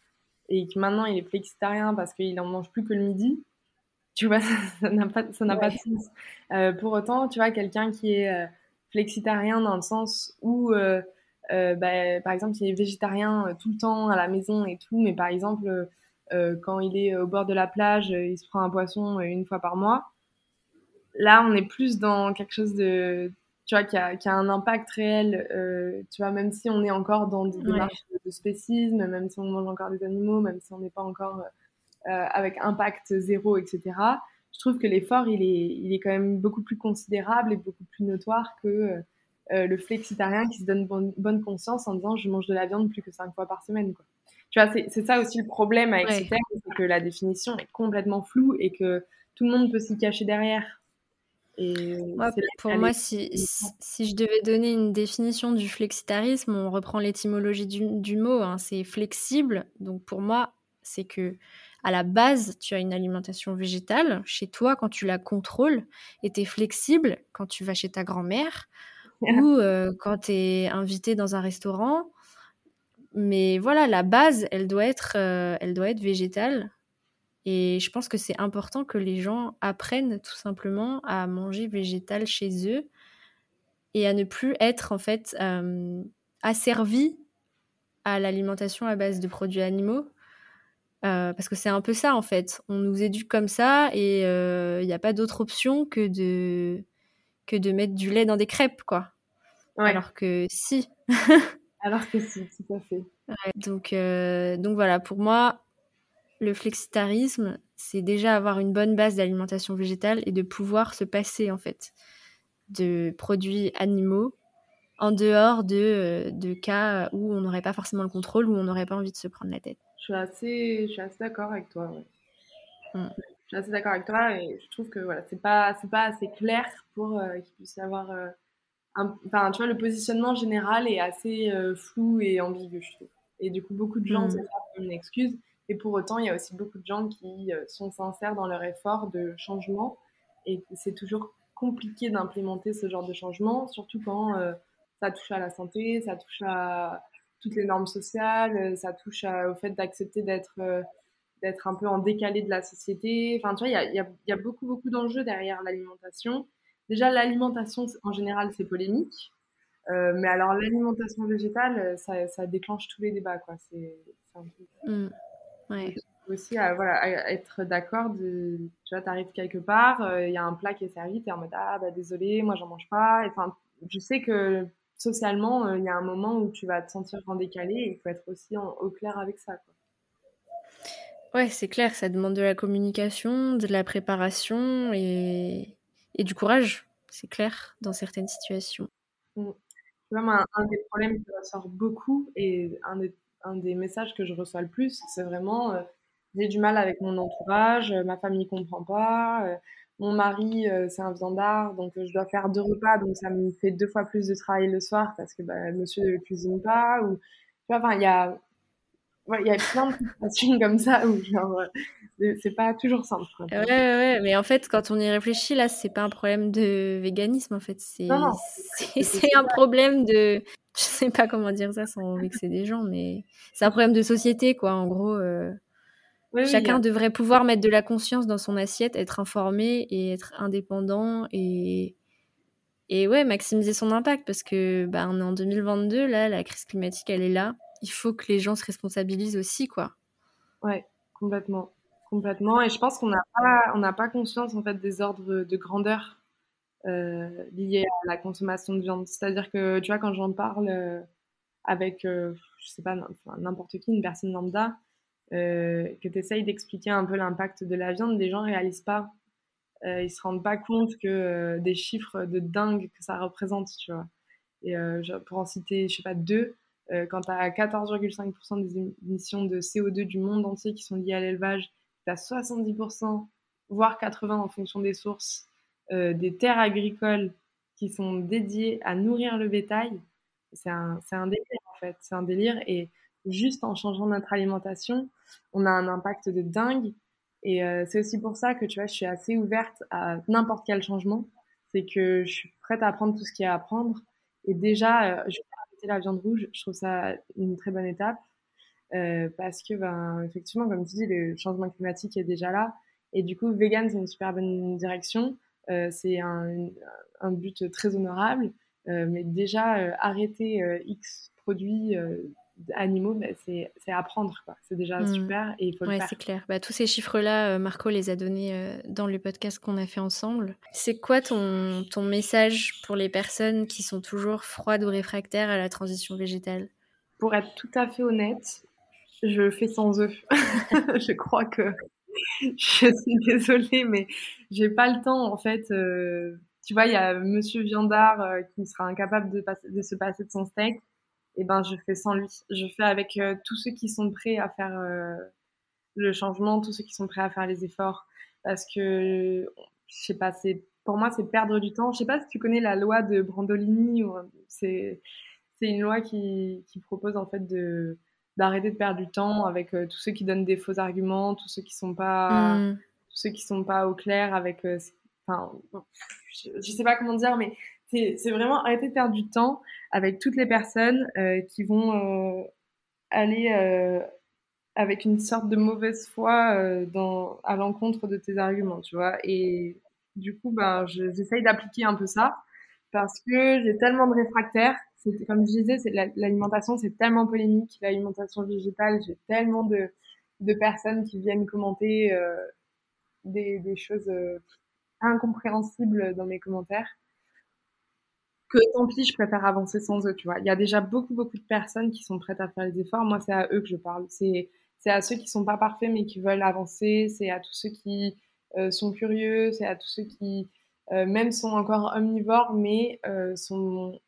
B: et que maintenant il est flexitarien parce qu'il en mange plus que le midi, tu vois, [laughs] ça n'a pas, ça pas de sens. Euh, pour autant, tu vois, quelqu'un qui est euh, flexitarien dans le sens où, euh, bah, par exemple, il est végétarien tout le temps à la maison et tout, mais par exemple, quand il est au bord de la plage, il se prend un poisson une fois par mois. Là, on est plus dans quelque chose de, tu vois, qui a, qui a un impact réel, tu vois, même si on est encore dans des démarches de spécisme, même si on mange encore des animaux, même si on n'est pas encore euh, avec impact zéro, etc. Je trouve que l'effort, il est, il est quand même beaucoup plus considérable et beaucoup plus notoire que euh, euh, le flexitarien qui se donne bonne, conscience en disant je mange de la viande plus que cinq fois par semaine. Quoi. Tu vois, c'est ça aussi le problème avec ce terme, c'est que la définition est complètement floue et que tout le monde peut s'y cacher derrière.
A: Et pour moi, si, si, je devais donner une définition du flexitarisme, on reprend l'étymologie du, du, mot, hein, c'est flexible. Donc pour moi, c'est que à la base, tu as une alimentation végétale chez toi quand tu la contrôles et tu es flexible quand tu vas chez ta grand-mère [laughs] ou euh, quand tu es invité dans un restaurant. Mais voilà, la base, elle doit être, elle doit être végétale. Et je pense que c'est important que les gens apprennent tout simplement à manger végétal chez eux et à ne plus être en fait euh, asservis à l'alimentation à base de produits animaux parce que c'est un peu ça en fait. On nous éduque comme ça et il euh, n'y a pas d'autre option que de que de mettre du lait dans des crêpes quoi. Alors que si. [laughs]
B: Alors que si, tout à fait.
A: donc euh, donc voilà, pour moi, le flexitarisme, c'est déjà avoir une bonne base d'alimentation végétale et de pouvoir se passer en fait de produits animaux en dehors de, de cas où on n'aurait pas forcément le contrôle, où on n'aurait pas envie de se prendre la tête.
B: Je suis assez, je suis assez d'accord avec toi. Mm. Je suis assez d'accord avec toi et je trouve que voilà, c'est pas, c'est pas assez clair pour euh, qu'il puisse y avoir. Euh, un, enfin, tu vois, le positionnement général est assez euh, flou et ambigu, je trouve. Et du coup, beaucoup de gens mm. se comme une excuse. Et pour autant, il y a aussi beaucoup de gens qui sont sincères dans leur effort de changement. Et c'est toujours compliqué d'implémenter ce genre de changement, surtout quand ça touche à la santé, ça touche à, toutes les normes sociales, euh, ça touche au fait d'accepter d'être euh, d'être un peu en décalé de la société. Enfin, tu vois, il y a, y a, beaucoup, beaucoup d'enjeux derrière l'alimentation. Déjà, l'alimentation, en général, c'est polémique. Euh, mais alors, l'alimentation végétale, ça, ça, déclenche tous les débats, quoi. C'est un peu... Mmh. Ouais. Aussi, à, voilà, être d'accord de... Tu vois, t'arrives quelque part, il y a un plat qui est servi, t'es en mode « Ah, bah, désolé, moi, j'en mange pas. » Enfin, je sais que socialement, euh, il y a un moment où tu vas te sentir en décalé et il faut être aussi au clair avec ça.
A: Ouais, c'est clair, ça demande de la communication, de la préparation et, et du courage, c'est clair, dans certaines situations.
B: Mm. un, un, des problèmes qui ressort beaucoup et un des, messages que je reçois le plus, c'est vraiment euh, j'ai du mal avec mon entourage, euh, ma famille comprend pas, euh, mon mari c'est un viandard, donc je dois faire deux repas, donc ça me fait deux fois plus de travail le soir parce que bah, monsieur ne cuisine pas. Ou, tu il y a il y a plein de situations comme ça où genre c'est pas toujours simple.
A: Ouais, ouais, mais en fait, quand on y réfléchit, là, c'est pas un problème de véganisme, en fait. C'est un problème de. Je sais pas comment dire ça sans vexer des gens, mais c'est un problème de société, quoi. En gros, euh, chacun devrait pouvoir mettre de la conscience dans son assiette, être informé et être indépendant et. Et ouais, maximiser son impact parce que bah, on est en 2022, là, la crise climatique, elle est là il faut que les gens se responsabilisent aussi, quoi.
B: Ouais, complètement. Complètement. Et je pense qu'on n'a pas, pas conscience, en fait, des ordres de grandeur euh, liés à la consommation de viande. C'est-à-dire que, tu vois, quand j'en parle euh, avec, euh, je sais pas, n'importe qui, une personne lambda, que tu essayes d'expliquer un peu l'impact de la viande, les gens réalisent pas. ils se rendent pas compte que des chiffres de dingue que ça représente, tu vois. Et pour en citer, je sais pas, deux, euh, quand tu as 14,5% des émissions de CO2 du monde entier qui sont liées à l'élevage, tu as 70%, voire 80% en fonction des sources, euh, des terres agricoles qui sont dédiées à nourrir le bétail. C'est un, délire en fait, c'est un délire. Et juste en changeant notre alimentation, on a un impact de dingue. Et euh, c'est aussi pour ça que tu vois, je suis assez ouverte à n'importe quel changement. C'est que je suis prête à apprendre tout ce qu'il y a à apprendre. Et déjà, la viande rouge, je trouve ça une très bonne étape. Euh, parce que, ben, effectivement, comme tu dis, le changement climatique est déjà là. Et du coup, vegan, c'est une super bonne direction. Euh, c'est un, un, but très honorable. Euh, mais déjà, arrêter X produits animaux, bah, c'est apprendre. C'est déjà mmh. super et il faut le faire.
A: c'est clair. Bah, tous ces chiffres-là, Marco les a donnés dans le podcast qu'on a fait ensemble. C'est quoi ton, ton message pour les personnes qui sont toujours froides ou réfractaires à la transition végétale?
B: Pour être tout à fait honnête, je fais sans œufs. [laughs] je crois que [laughs] je suis désolée, mais j'ai pas le temps en fait. Euh, tu vois, il y a Monsieur Viandard euh, qui sera incapable de, de se passer de son steak eh ben je fais sans lui. Je fais avec euh, tous ceux qui sont prêts à faire euh, le changement, tous ceux qui sont prêts à faire les efforts, parce que je sais pas, c'est pour moi c'est perdre du temps. Je sais pas si tu connais la loi de Brandolini, c'est c'est une loi qui, qui propose en fait de d'arrêter de perdre du temps avec euh, tous ceux qui donnent des faux arguments, tous ceux qui sont pas mmh. tous ceux qui sont pas au clair avec enfin je, je sais pas comment dire mais c'est vraiment arrêter de perdre du temps avec toutes les personnes euh, qui vont euh, aller euh, avec une sorte de mauvaise foi à l'encontre de tes arguments, tu vois. Et du coup, ben, j'essaye d'appliquer un peu ça parce que j'ai tellement de réfractaires. Comme je disais, l'alimentation, c'est tellement polémique. L'alimentation végétale, j'ai tellement de, de, personnes qui viennent commenter des, choses incompréhensibles dans mes commentaires que tant pis, je préfère avancer sans eux, tu vois. Il y a déjà beaucoup, beaucoup de personnes qui sont prêtes à faire les efforts. Moi, c'est à eux que je parle. C'est, à ceux qui sont pas parfaits mais qui veulent avancer. C'est à tous ceux qui euh, sont curieux. C'est à tous ceux qui, euh, même sont encore omnivores, mais euh, sont,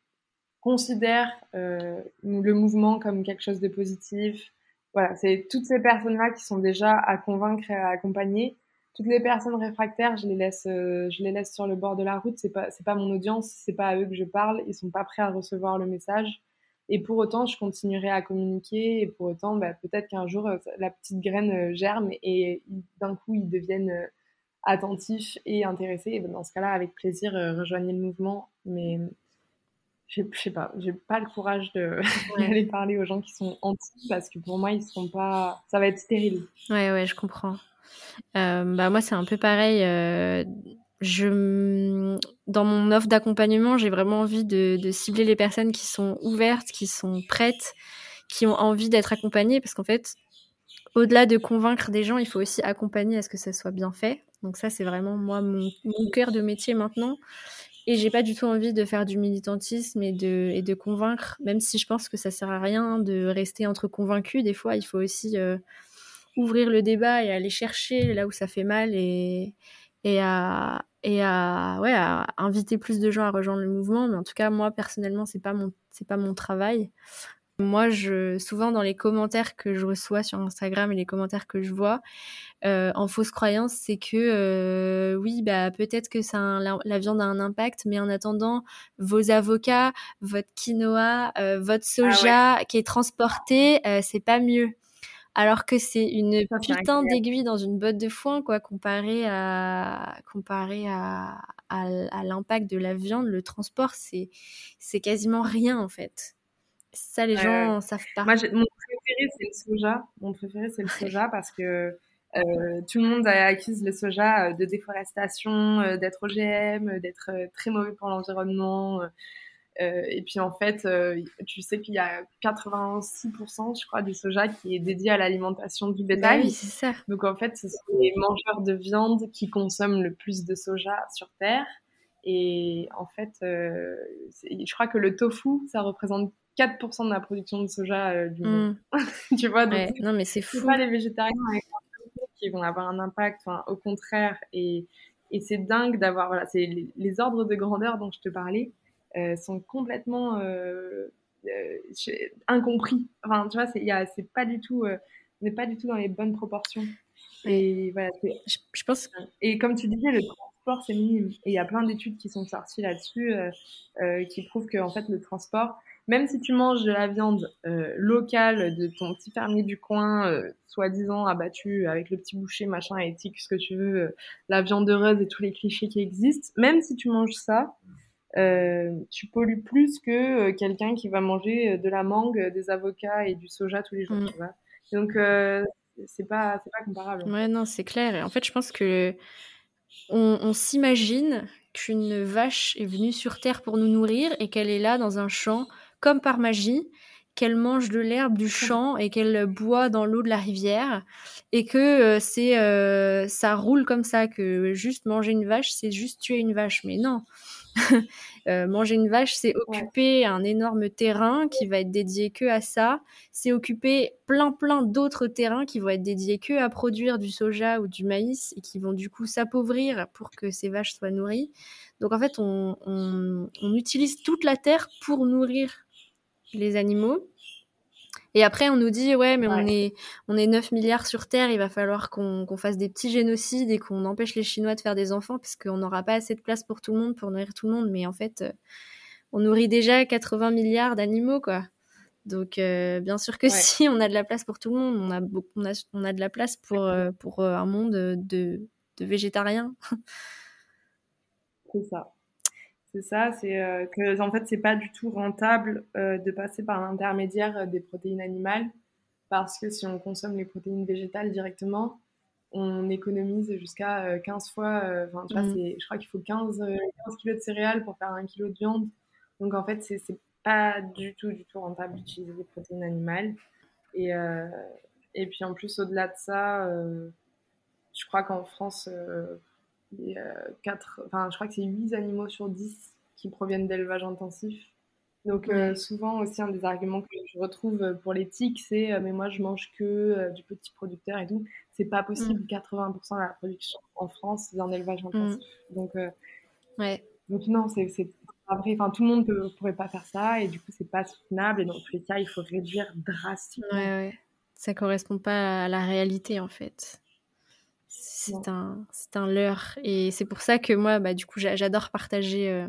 B: considèrent le mouvement comme quelque chose de positif. Voilà, c'est toutes ces personnes-là qui sont déjà à convaincre et à accompagner toutes les personnes réfractaires, je les laisse, euh, je les laisse sur le bord de la route. C'est pas, c'est pas mon audience, c'est pas à eux que je parle. Ils sont pas prêts à recevoir le message. Et pour autant, je continuerai à communiquer. Et pour autant, bah, peut-être qu'un jour, euh, la petite graine euh, germe et d'un coup, ils deviennent attentifs et intéressés. Et ben, dans ce cas-là, avec plaisir, rejoignez le mouvement. Mais je sais pas, j'ai pas le courage de [laughs] d'aller parler aux gens qui sont anti parce que pour moi, ils seront pas. Ça va être stérile.
A: Ouais, ouais, je comprends. Euh, bah moi, c'est un peu pareil. Euh, je, dans mon offre d'accompagnement, j'ai vraiment envie de, cibler les personnes qui sont ouvertes, qui sont prêtes, qui ont envie d'être accompagnées, parce qu'en fait, au-delà de convaincre des gens, il faut aussi accompagner à ce que ça soit bien fait. Donc ça, c'est vraiment moi mon, mon cœur de métier maintenant. Et j'ai pas du tout envie de faire du militantisme et de, et de convaincre, même si je pense que ça sert à rien de rester entre convaincus. Des fois, il faut aussi euh, ouvrir le débat et aller chercher là où ça fait mal et, et à, et à, ouais, à inviter plus de gens à rejoindre le mouvement. Mais en tout cas, moi, personnellement, c'est pas mon, c'est pas mon travail. Moi, je, souvent dans les commentaires que je reçois sur Instagram et les commentaires que je vois, euh, en fausse croyance, c'est que euh, oui, bah peut-être que ça la, viande a un impact, mais en attendant, vos avocats, votre quinoa, euh, votre ah soja qui est transporté, c'est pas mieux. Alors que c'est une putain d'aiguille dans une botte de foin, quoi, comparé à comparé à, à l'impact de la viande, le transport, c'est c'est quasiment rien en fait. Ça, les gens savent pas.
B: Moi, mon préféré, c'est le soja. Mon préféré, c'est le soja parce que euh, tout le monde accuse le soja euh, de déforestation, euh, d'être OGM, d'être très mauvais pour l'environnement. Et puis en fait, tu sais qu'il y a 86%, je crois, du soja qui est dédié à l'alimentation du bah bétail.
A: oui, c'est ça.
B: Donc en fait, ce sont les mangeurs de viande qui consomment le plus de soja sur Terre. Et en fait, je crois que le tofu, ça représente 4% de la production de soja euh, du monde. Mmh. [laughs] tu vois, donc
A: non mais c'est fou.
B: pas les végétariens qui vont avoir un impact, enfin, au contraire. Et, et c'est dingue d'avoir, voilà, c'est les, ordres de grandeur dont je te parlais euh, sont complètement euh, incompris. Enfin, tu vois, c'est pas du tout, on n'est pas du tout dans les bonnes proportions. Et voilà,
A: je, je, pense.
B: Et comme tu disais, le transport c'est minime. Et il y a plein d'études qui sont sorties là-dessus qui prouvent que en fait le transport même si tu manges de la viande euh, locale de ton petit fermier du coin, euh, soi-disant abattu avec le petit boucher, machin, éthique, ce que tu veux, euh, la viande heureuse et tous les clichés qui existent, même si tu manges ça, tu pollues plus que quelqu'un qui va manger de la mangue, des avocats et du soja tous les jours, mm. tu vois. Donc, c'est pas, pas comparable.
A: Ouais, non, c'est clair. Et en fait, je pense que on, on s'imagine qu'une vache est venue sur Terre pour nous nourrir et qu'elle est là dans un champ comme par magie, qu'elle mange de l'herbe du champ et qu'elle boit dans l'eau de la rivière et que euh, c'est euh, ça roule comme ça que juste manger une vache c'est juste tuer une vache mais non [laughs] euh, manger une vache c'est occuper un énorme terrain qui va être dédié que à ça. C'est occuper plein plein d'autres terrains qui vont être dédiés que à produire du soja ou du maïs et qui vont du coup s'appauvrir pour que ces vaches soient nourries. Donc en fait on, on utilise toute la terre pour nourrir les animaux. Et après, on nous dit, ouais, mais on, est, on est 9 milliards sur Terre, il va falloir qu'on fasse des petits génocides et qu'on empêche les Chinois de faire des enfants parce qu'on n'aura pas assez de place pour tout le monde, pour nourrir tout le monde. Mais en fait, euh, on nourrit déjà 80 milliards d'animaux, quoi. Donc, euh, bien sûr que [laughs] si, on a de la place pour tout le monde. On a, on a, on a de la place pour, euh, pour un monde de, de végétariens.
B: C'est ça. C'est ça, c'est euh, que en fait c'est pas du tout rentable euh, de passer par l'intermédiaire euh, des protéines animales parce que si on consomme les protéines végétales directement, on économise jusqu'à 15 fois. Enfin, mmh. je crois qu'il faut 15, 15 kilos de céréales pour faire un kilo de viande. Donc en fait, c'est pas du tout, du tout rentable d'utiliser des protéines animales. Et, et puis en plus, au-delà de ça, je crois qu'en France, et, quatre, enfin, je crois que c'est 8 animaux sur 10 qui proviennent d'élevage intensif. Donc euh, souvent aussi un des arguments que je retrouve pour l'éthique, c'est euh, mais moi je mange que euh, du petit producteur et tout. C'est pas possible. 80% mm. de la production en France c'est un élevage mm. intensif. Donc
A: ouais.
B: Donc non, c'est pas vrai. Enfin tout le monde ne pourrait pas faire ça et du coup c'est pas soutenable et dans tous les cas il faut réduire drastiquement.
A: Ouais, ouais. Ça correspond pas à la réalité en fait c'est un, un leurre. Et c'est pour ça que moi, bah, du coup, j'adore partager euh,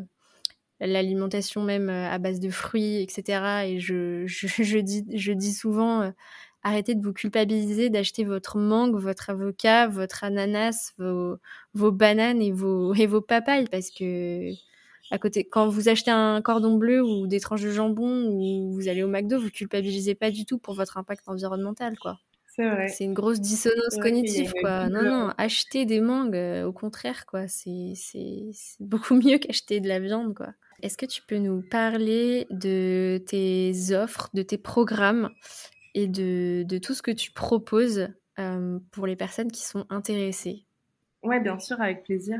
A: l'alimentation même euh, à base de fruits, etc. Et [laughs] je, dis, souvent, euh, arrêtez de vous culpabiliser d'acheter votre mangue, votre avocat, votre ananas, vos, vos bananes et vos, et vos papayes. Parce que à côté, quand vous achetez un cordon bleu ou des tranches de jambon ou vous allez au McDo, vous culpabilisez pas du tout pour votre impact environnemental, quoi. C'est une grosse dissonance cognitive, quoi. Non, non, acheter des mangues, euh, au contraire, quoi. C'est beaucoup [laughs] mieux qu'acheter de la viande, quoi. Est-ce que tu peux nous parler de tes offres, de tes programmes et de, de tout ce que tu proposes euh, pour les personnes qui sont intéressées?
B: Ouais, bien sûr, avec plaisir.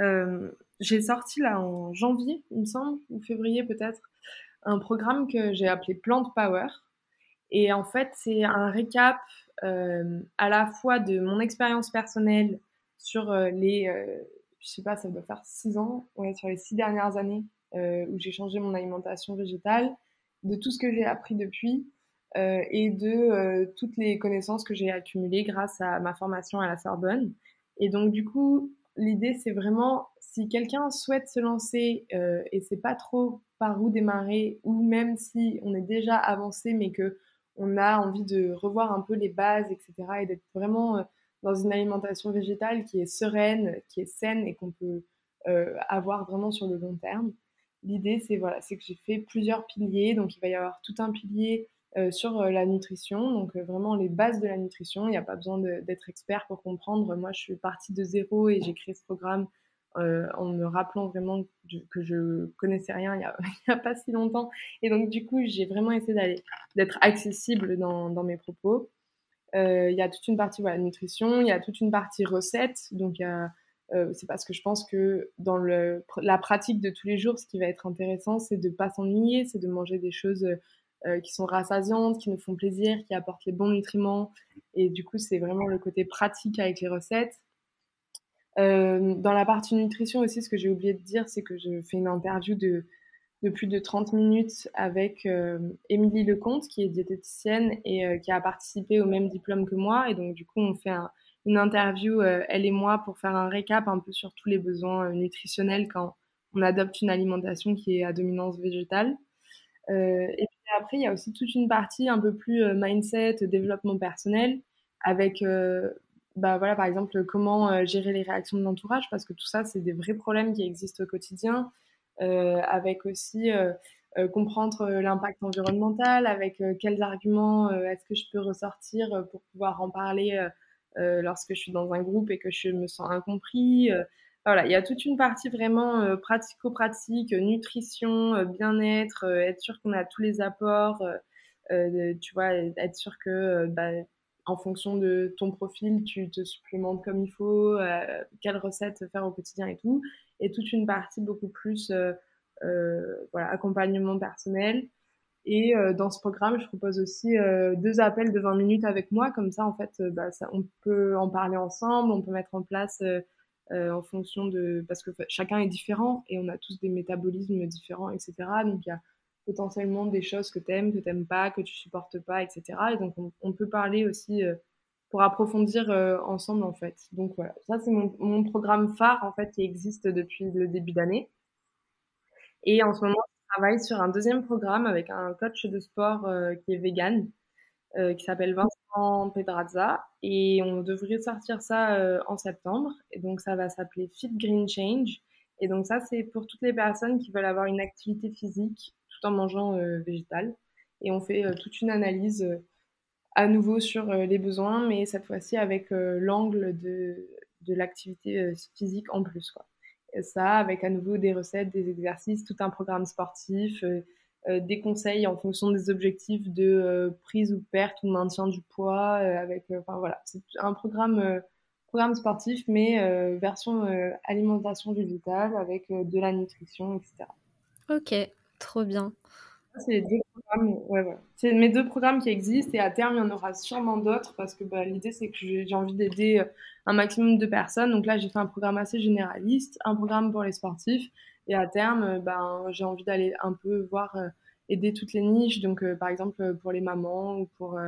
B: Euh, j'ai sorti là en janvier, il me semble, ou février peut-être, un programme que j'ai appelé Plant Power. Et en fait, c'est un récap à la fois de mon expérience personnelle sur les, je sais pas, ça doit faire six ans, ouais, sur les six dernières années où j'ai changé mon alimentation végétale, de tout ce que j'ai appris depuis et de toutes les connaissances que j'ai accumulées grâce à ma formation à la Sorbonne. Et donc du coup, l'idée c'est vraiment si quelqu'un souhaite se lancer euh, et c'est pas trop par où démarrer, ou même si on est déjà avancé mais que on a envie de revoir un peu les bases, etc., et d'être vraiment euh, dans une alimentation végétale qui est sereine, qui est saine et qu'on peut euh, avoir vraiment sur le long terme. L'idée, c'est voilà, c'est que j'ai fait plusieurs piliers, donc il va y avoir tout un pilier euh, sur la nutrition, donc vraiment les bases de la nutrition. Il n'y a pas besoin d'être expert pour comprendre. Moi, je suis partie de zéro et j'ai créé ce programme en me rappelant vraiment que je connaissais rien il n'y [laughs] a, pas si longtemps. Et donc, du coup, j'ai vraiment essayé d'être accessible dans, mes propos. Il y a toute une partie voilà, nutrition, il y a toute une partie recette. Donc, c'est parce que je pense que dans la pratique de tous les jours, ce qui va être intéressant, c'est de ne pas s'ennuyer, c'est de manger des choses euh, qui sont rassasiantes, qui nous font plaisir, qui apportent les bons nutriments. Et du coup, c'est vraiment le côté pratique avec les recettes. Euh, dans la partie nutrition aussi, ce que j'ai oublié de dire, c'est que je fais une interview de, plus de 30 minutes avec euh, Émilie Lecomte, qui est diététicienne et qui a participé au même diplôme que moi. Et donc, du coup, on fait une interview, elle et moi, pour faire un récap un peu sur tous les besoins nutritionnels quand on adopte une alimentation qui est à dominance végétale. Euh, et puis après, il y a aussi toute une partie un peu plus euh, mindset, développement personnel, avec euh, bah voilà, par exemple, comment gérer les réactions de l'entourage, parce que tout ça, c'est des vrais problèmes qui existent au quotidien, avec aussi comprendre l'impact environnemental, avec quels arguments est-ce que je peux ressortir pour pouvoir en parler lorsque je suis dans un groupe et que je me sens incompris voilà, il y a toute une partie vraiment euh, pratico-pratique, nutrition, euh, bien-être, euh, être sûr qu'on a tous les apports, tu vois, être sûr que bah, en fonction de ton profil, tu te supplémentes comme il faut, quelles recettes faire au quotidien et tout. Et toute une partie beaucoup plus voilà, accompagnement personnel. Et dans ce programme, je propose aussi deux appels de 20 minutes avec moi. Comme ça, en fait, bah, on peut en parler ensemble, on peut mettre en place euh, en fonction de parce que chacun est différent et on a tous des métabolismes différents, etc. Donc il y a potentiellement des choses que tu aimes, que tu n'aimes pas, que tu supportes pas, etc. Et donc on, peut parler aussi euh, pour approfondir euh, ensemble en fait. Donc voilà, ça c'est mon, programme phare en fait qui existe depuis le début d'année. Et en ce moment, je travaille sur un deuxième programme avec un coach de sport qui est vegan, qui s'appelle Vincent Pedrazza et on devrait sortir ça euh, en septembre. Et donc ça va s'appeler Fit Green Change. Et donc ça c'est pour toutes les personnes qui veulent avoir une activité physique tout en mangeant euh, végétal. Et on fait euh, toute une analyse à nouveau sur les besoins, mais cette fois-ci avec l'angle de, de l'activité physique en plus. Quoi. Et ça avec à nouveau des recettes, des exercices, tout un programme sportif euh, des conseils en fonction des objectifs de euh, prise ou perte ou maintien du poids. Euh, avec, voilà, c'est un programme programme sportif, mais version alimentation végétale avec de la nutrition, etc.
A: Ok, trop bien.
B: C'est deux programmes, ouais, ouais. C'est mes deux programmes qui existent et à terme, il y en aura sûrement d'autres parce que bah, l'idée, c'est que j'ai envie d'aider un maximum de personnes. Donc là, j'ai fait un programme assez généraliste, un programme pour les sportifs et à terme, euh, ben, j'ai envie d'aller un peu voir, euh, aider toutes les niches. Donc, euh, par exemple, pour les mamans ou pour,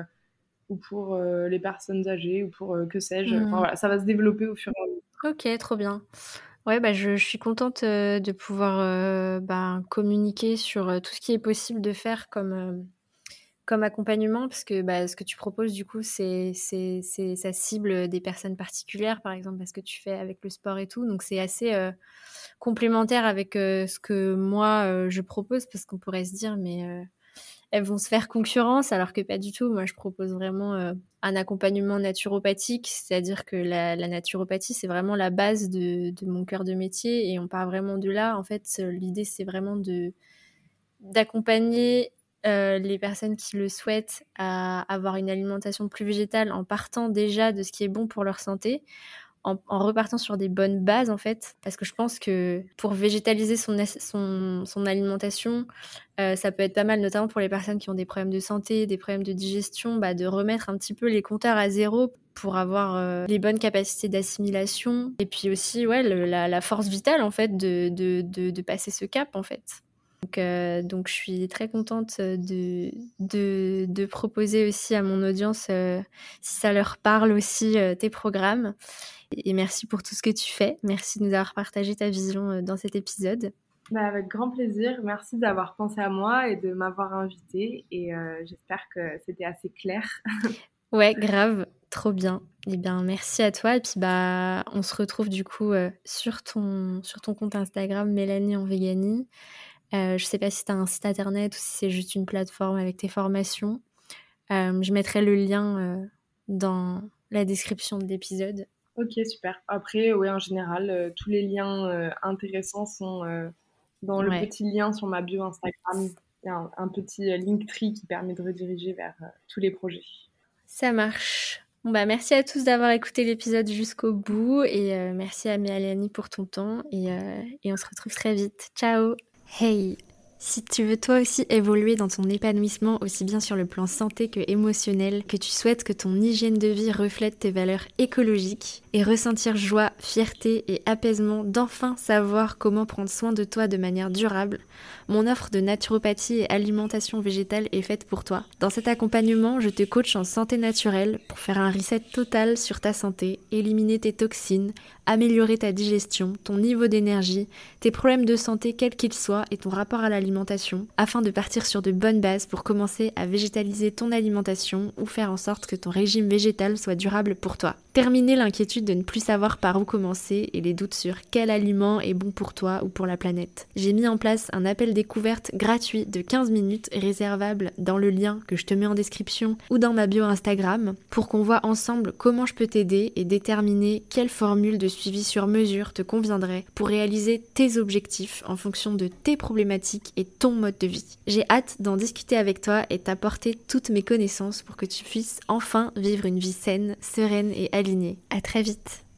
B: ou pour les personnes âgées ou pour que sais-je. Enfin, mmh. voilà, ça va se développer au fur et à mesure.
A: Ok, trop bien. Ouais, bah, je, suis contente de pouvoir bah, communiquer sur tout ce qui est possible de faire comme, comme accompagnement, parce que bah, ce que tu proposes, du coup, c'est, ça cible des personnes particulières, par exemple, parce que tu fais avec le sport et tout. Donc, c'est assez euh, complémentaire avec euh, ce que moi, euh, je propose, parce qu'on pourrait se dire, mais elles vont se faire concurrence, alors que pas du tout. Moi, je propose vraiment un accompagnement naturopathique, c'est-à-dire que la, naturopathie, c'est vraiment la base de, mon cœur de métier, et on part vraiment de là. En fait, l'idée, c'est vraiment d'accompagner euh, les personnes qui le souhaitent à avoir une alimentation plus végétale en partant déjà de ce qui est bon pour leur santé, en, repartant sur des bonnes bases en fait, parce que je pense que pour végétaliser son, son, son alimentation, euh, ça peut être pas mal, notamment pour les personnes qui ont des problèmes de santé, des problèmes de digestion, bah, de remettre un petit peu les compteurs à zéro pour avoir euh, les bonnes capacités d'assimilation et puis aussi ouais, la, force vitale en fait de, de, de, de passer ce cap en fait. Donc, euh, donc, je suis très contente de, de, de, proposer aussi à mon audience, si ça leur parle aussi, tes programmes. Et merci pour tout ce que tu fais. Merci de nous avoir partagé ta vision dans cet épisode.
B: Bah, avec grand plaisir. Merci d'avoir pensé à moi et de m'avoir invitée. Et j'espère que c'était assez clair. [laughs]
A: ouais, grave. Trop bien. Eh bien, merci à toi. Et puis, bah, on se retrouve du coup sur, ton, sur ton compte Instagram, Mélanie en Véganie. Euh, je ne sais pas si tu as un site internet ou si c'est juste une plateforme avec tes formations. Euh, je mettrai le lien euh, dans la description de l'épisode.
B: Ok, super. Après, oui, en général, tous les liens intéressants sont dans le petit lien sur ma bio Instagram. Il y a un, petit Linktree qui permet de rediriger vers tous les projets.
A: Ça marche. Bon bah merci à tous d'avoir écouté l'épisode jusqu'au bout et merci à Mélanie pour ton temps et, et on se retrouve très vite. Ciao Hej si tu veux toi aussi évoluer dans ton épanouissement aussi bien sur le plan santé que émotionnel, que tu souhaites que ton hygiène de vie reflète tes valeurs écologiques et ressentir joie, fierté et apaisement d'enfin savoir comment prendre soin de toi de manière durable, mon offre de naturopathie et alimentation végétale est faite pour toi. Dans cet accompagnement, je te coach en santé naturelle pour faire un reset total sur ta santé, éliminer tes toxines, améliorer ta digestion, ton niveau d'énergie, tes problèmes de santé quels qu'ils soient et ton rapport à l'alimentation, afin de partir sur de bonnes bases pour commencer à végétaliser ton alimentation ou faire en sorte que ton régime végétal soit durable pour toi. Terminer l'inquiétude de ne plus savoir par où commencer et les doutes sur quel aliment est bon pour toi ou pour la planète. J'ai mis en place un appel découverte gratuit de 15 minutes réservable dans le lien que je te mets en description ou dans ma bio Instagram pour qu'on voit ensemble comment je peux t'aider et déterminer quelle formule de suivi sur mesure te conviendrait pour réaliser tes objectifs en fonction de tes problématiques et ton mode de vie. J'ai hâte d'en discuter avec toi et t'apporter toutes mes connaissances pour que tu puisses enfin vivre une vie saine, sereine et alignée. À très vite.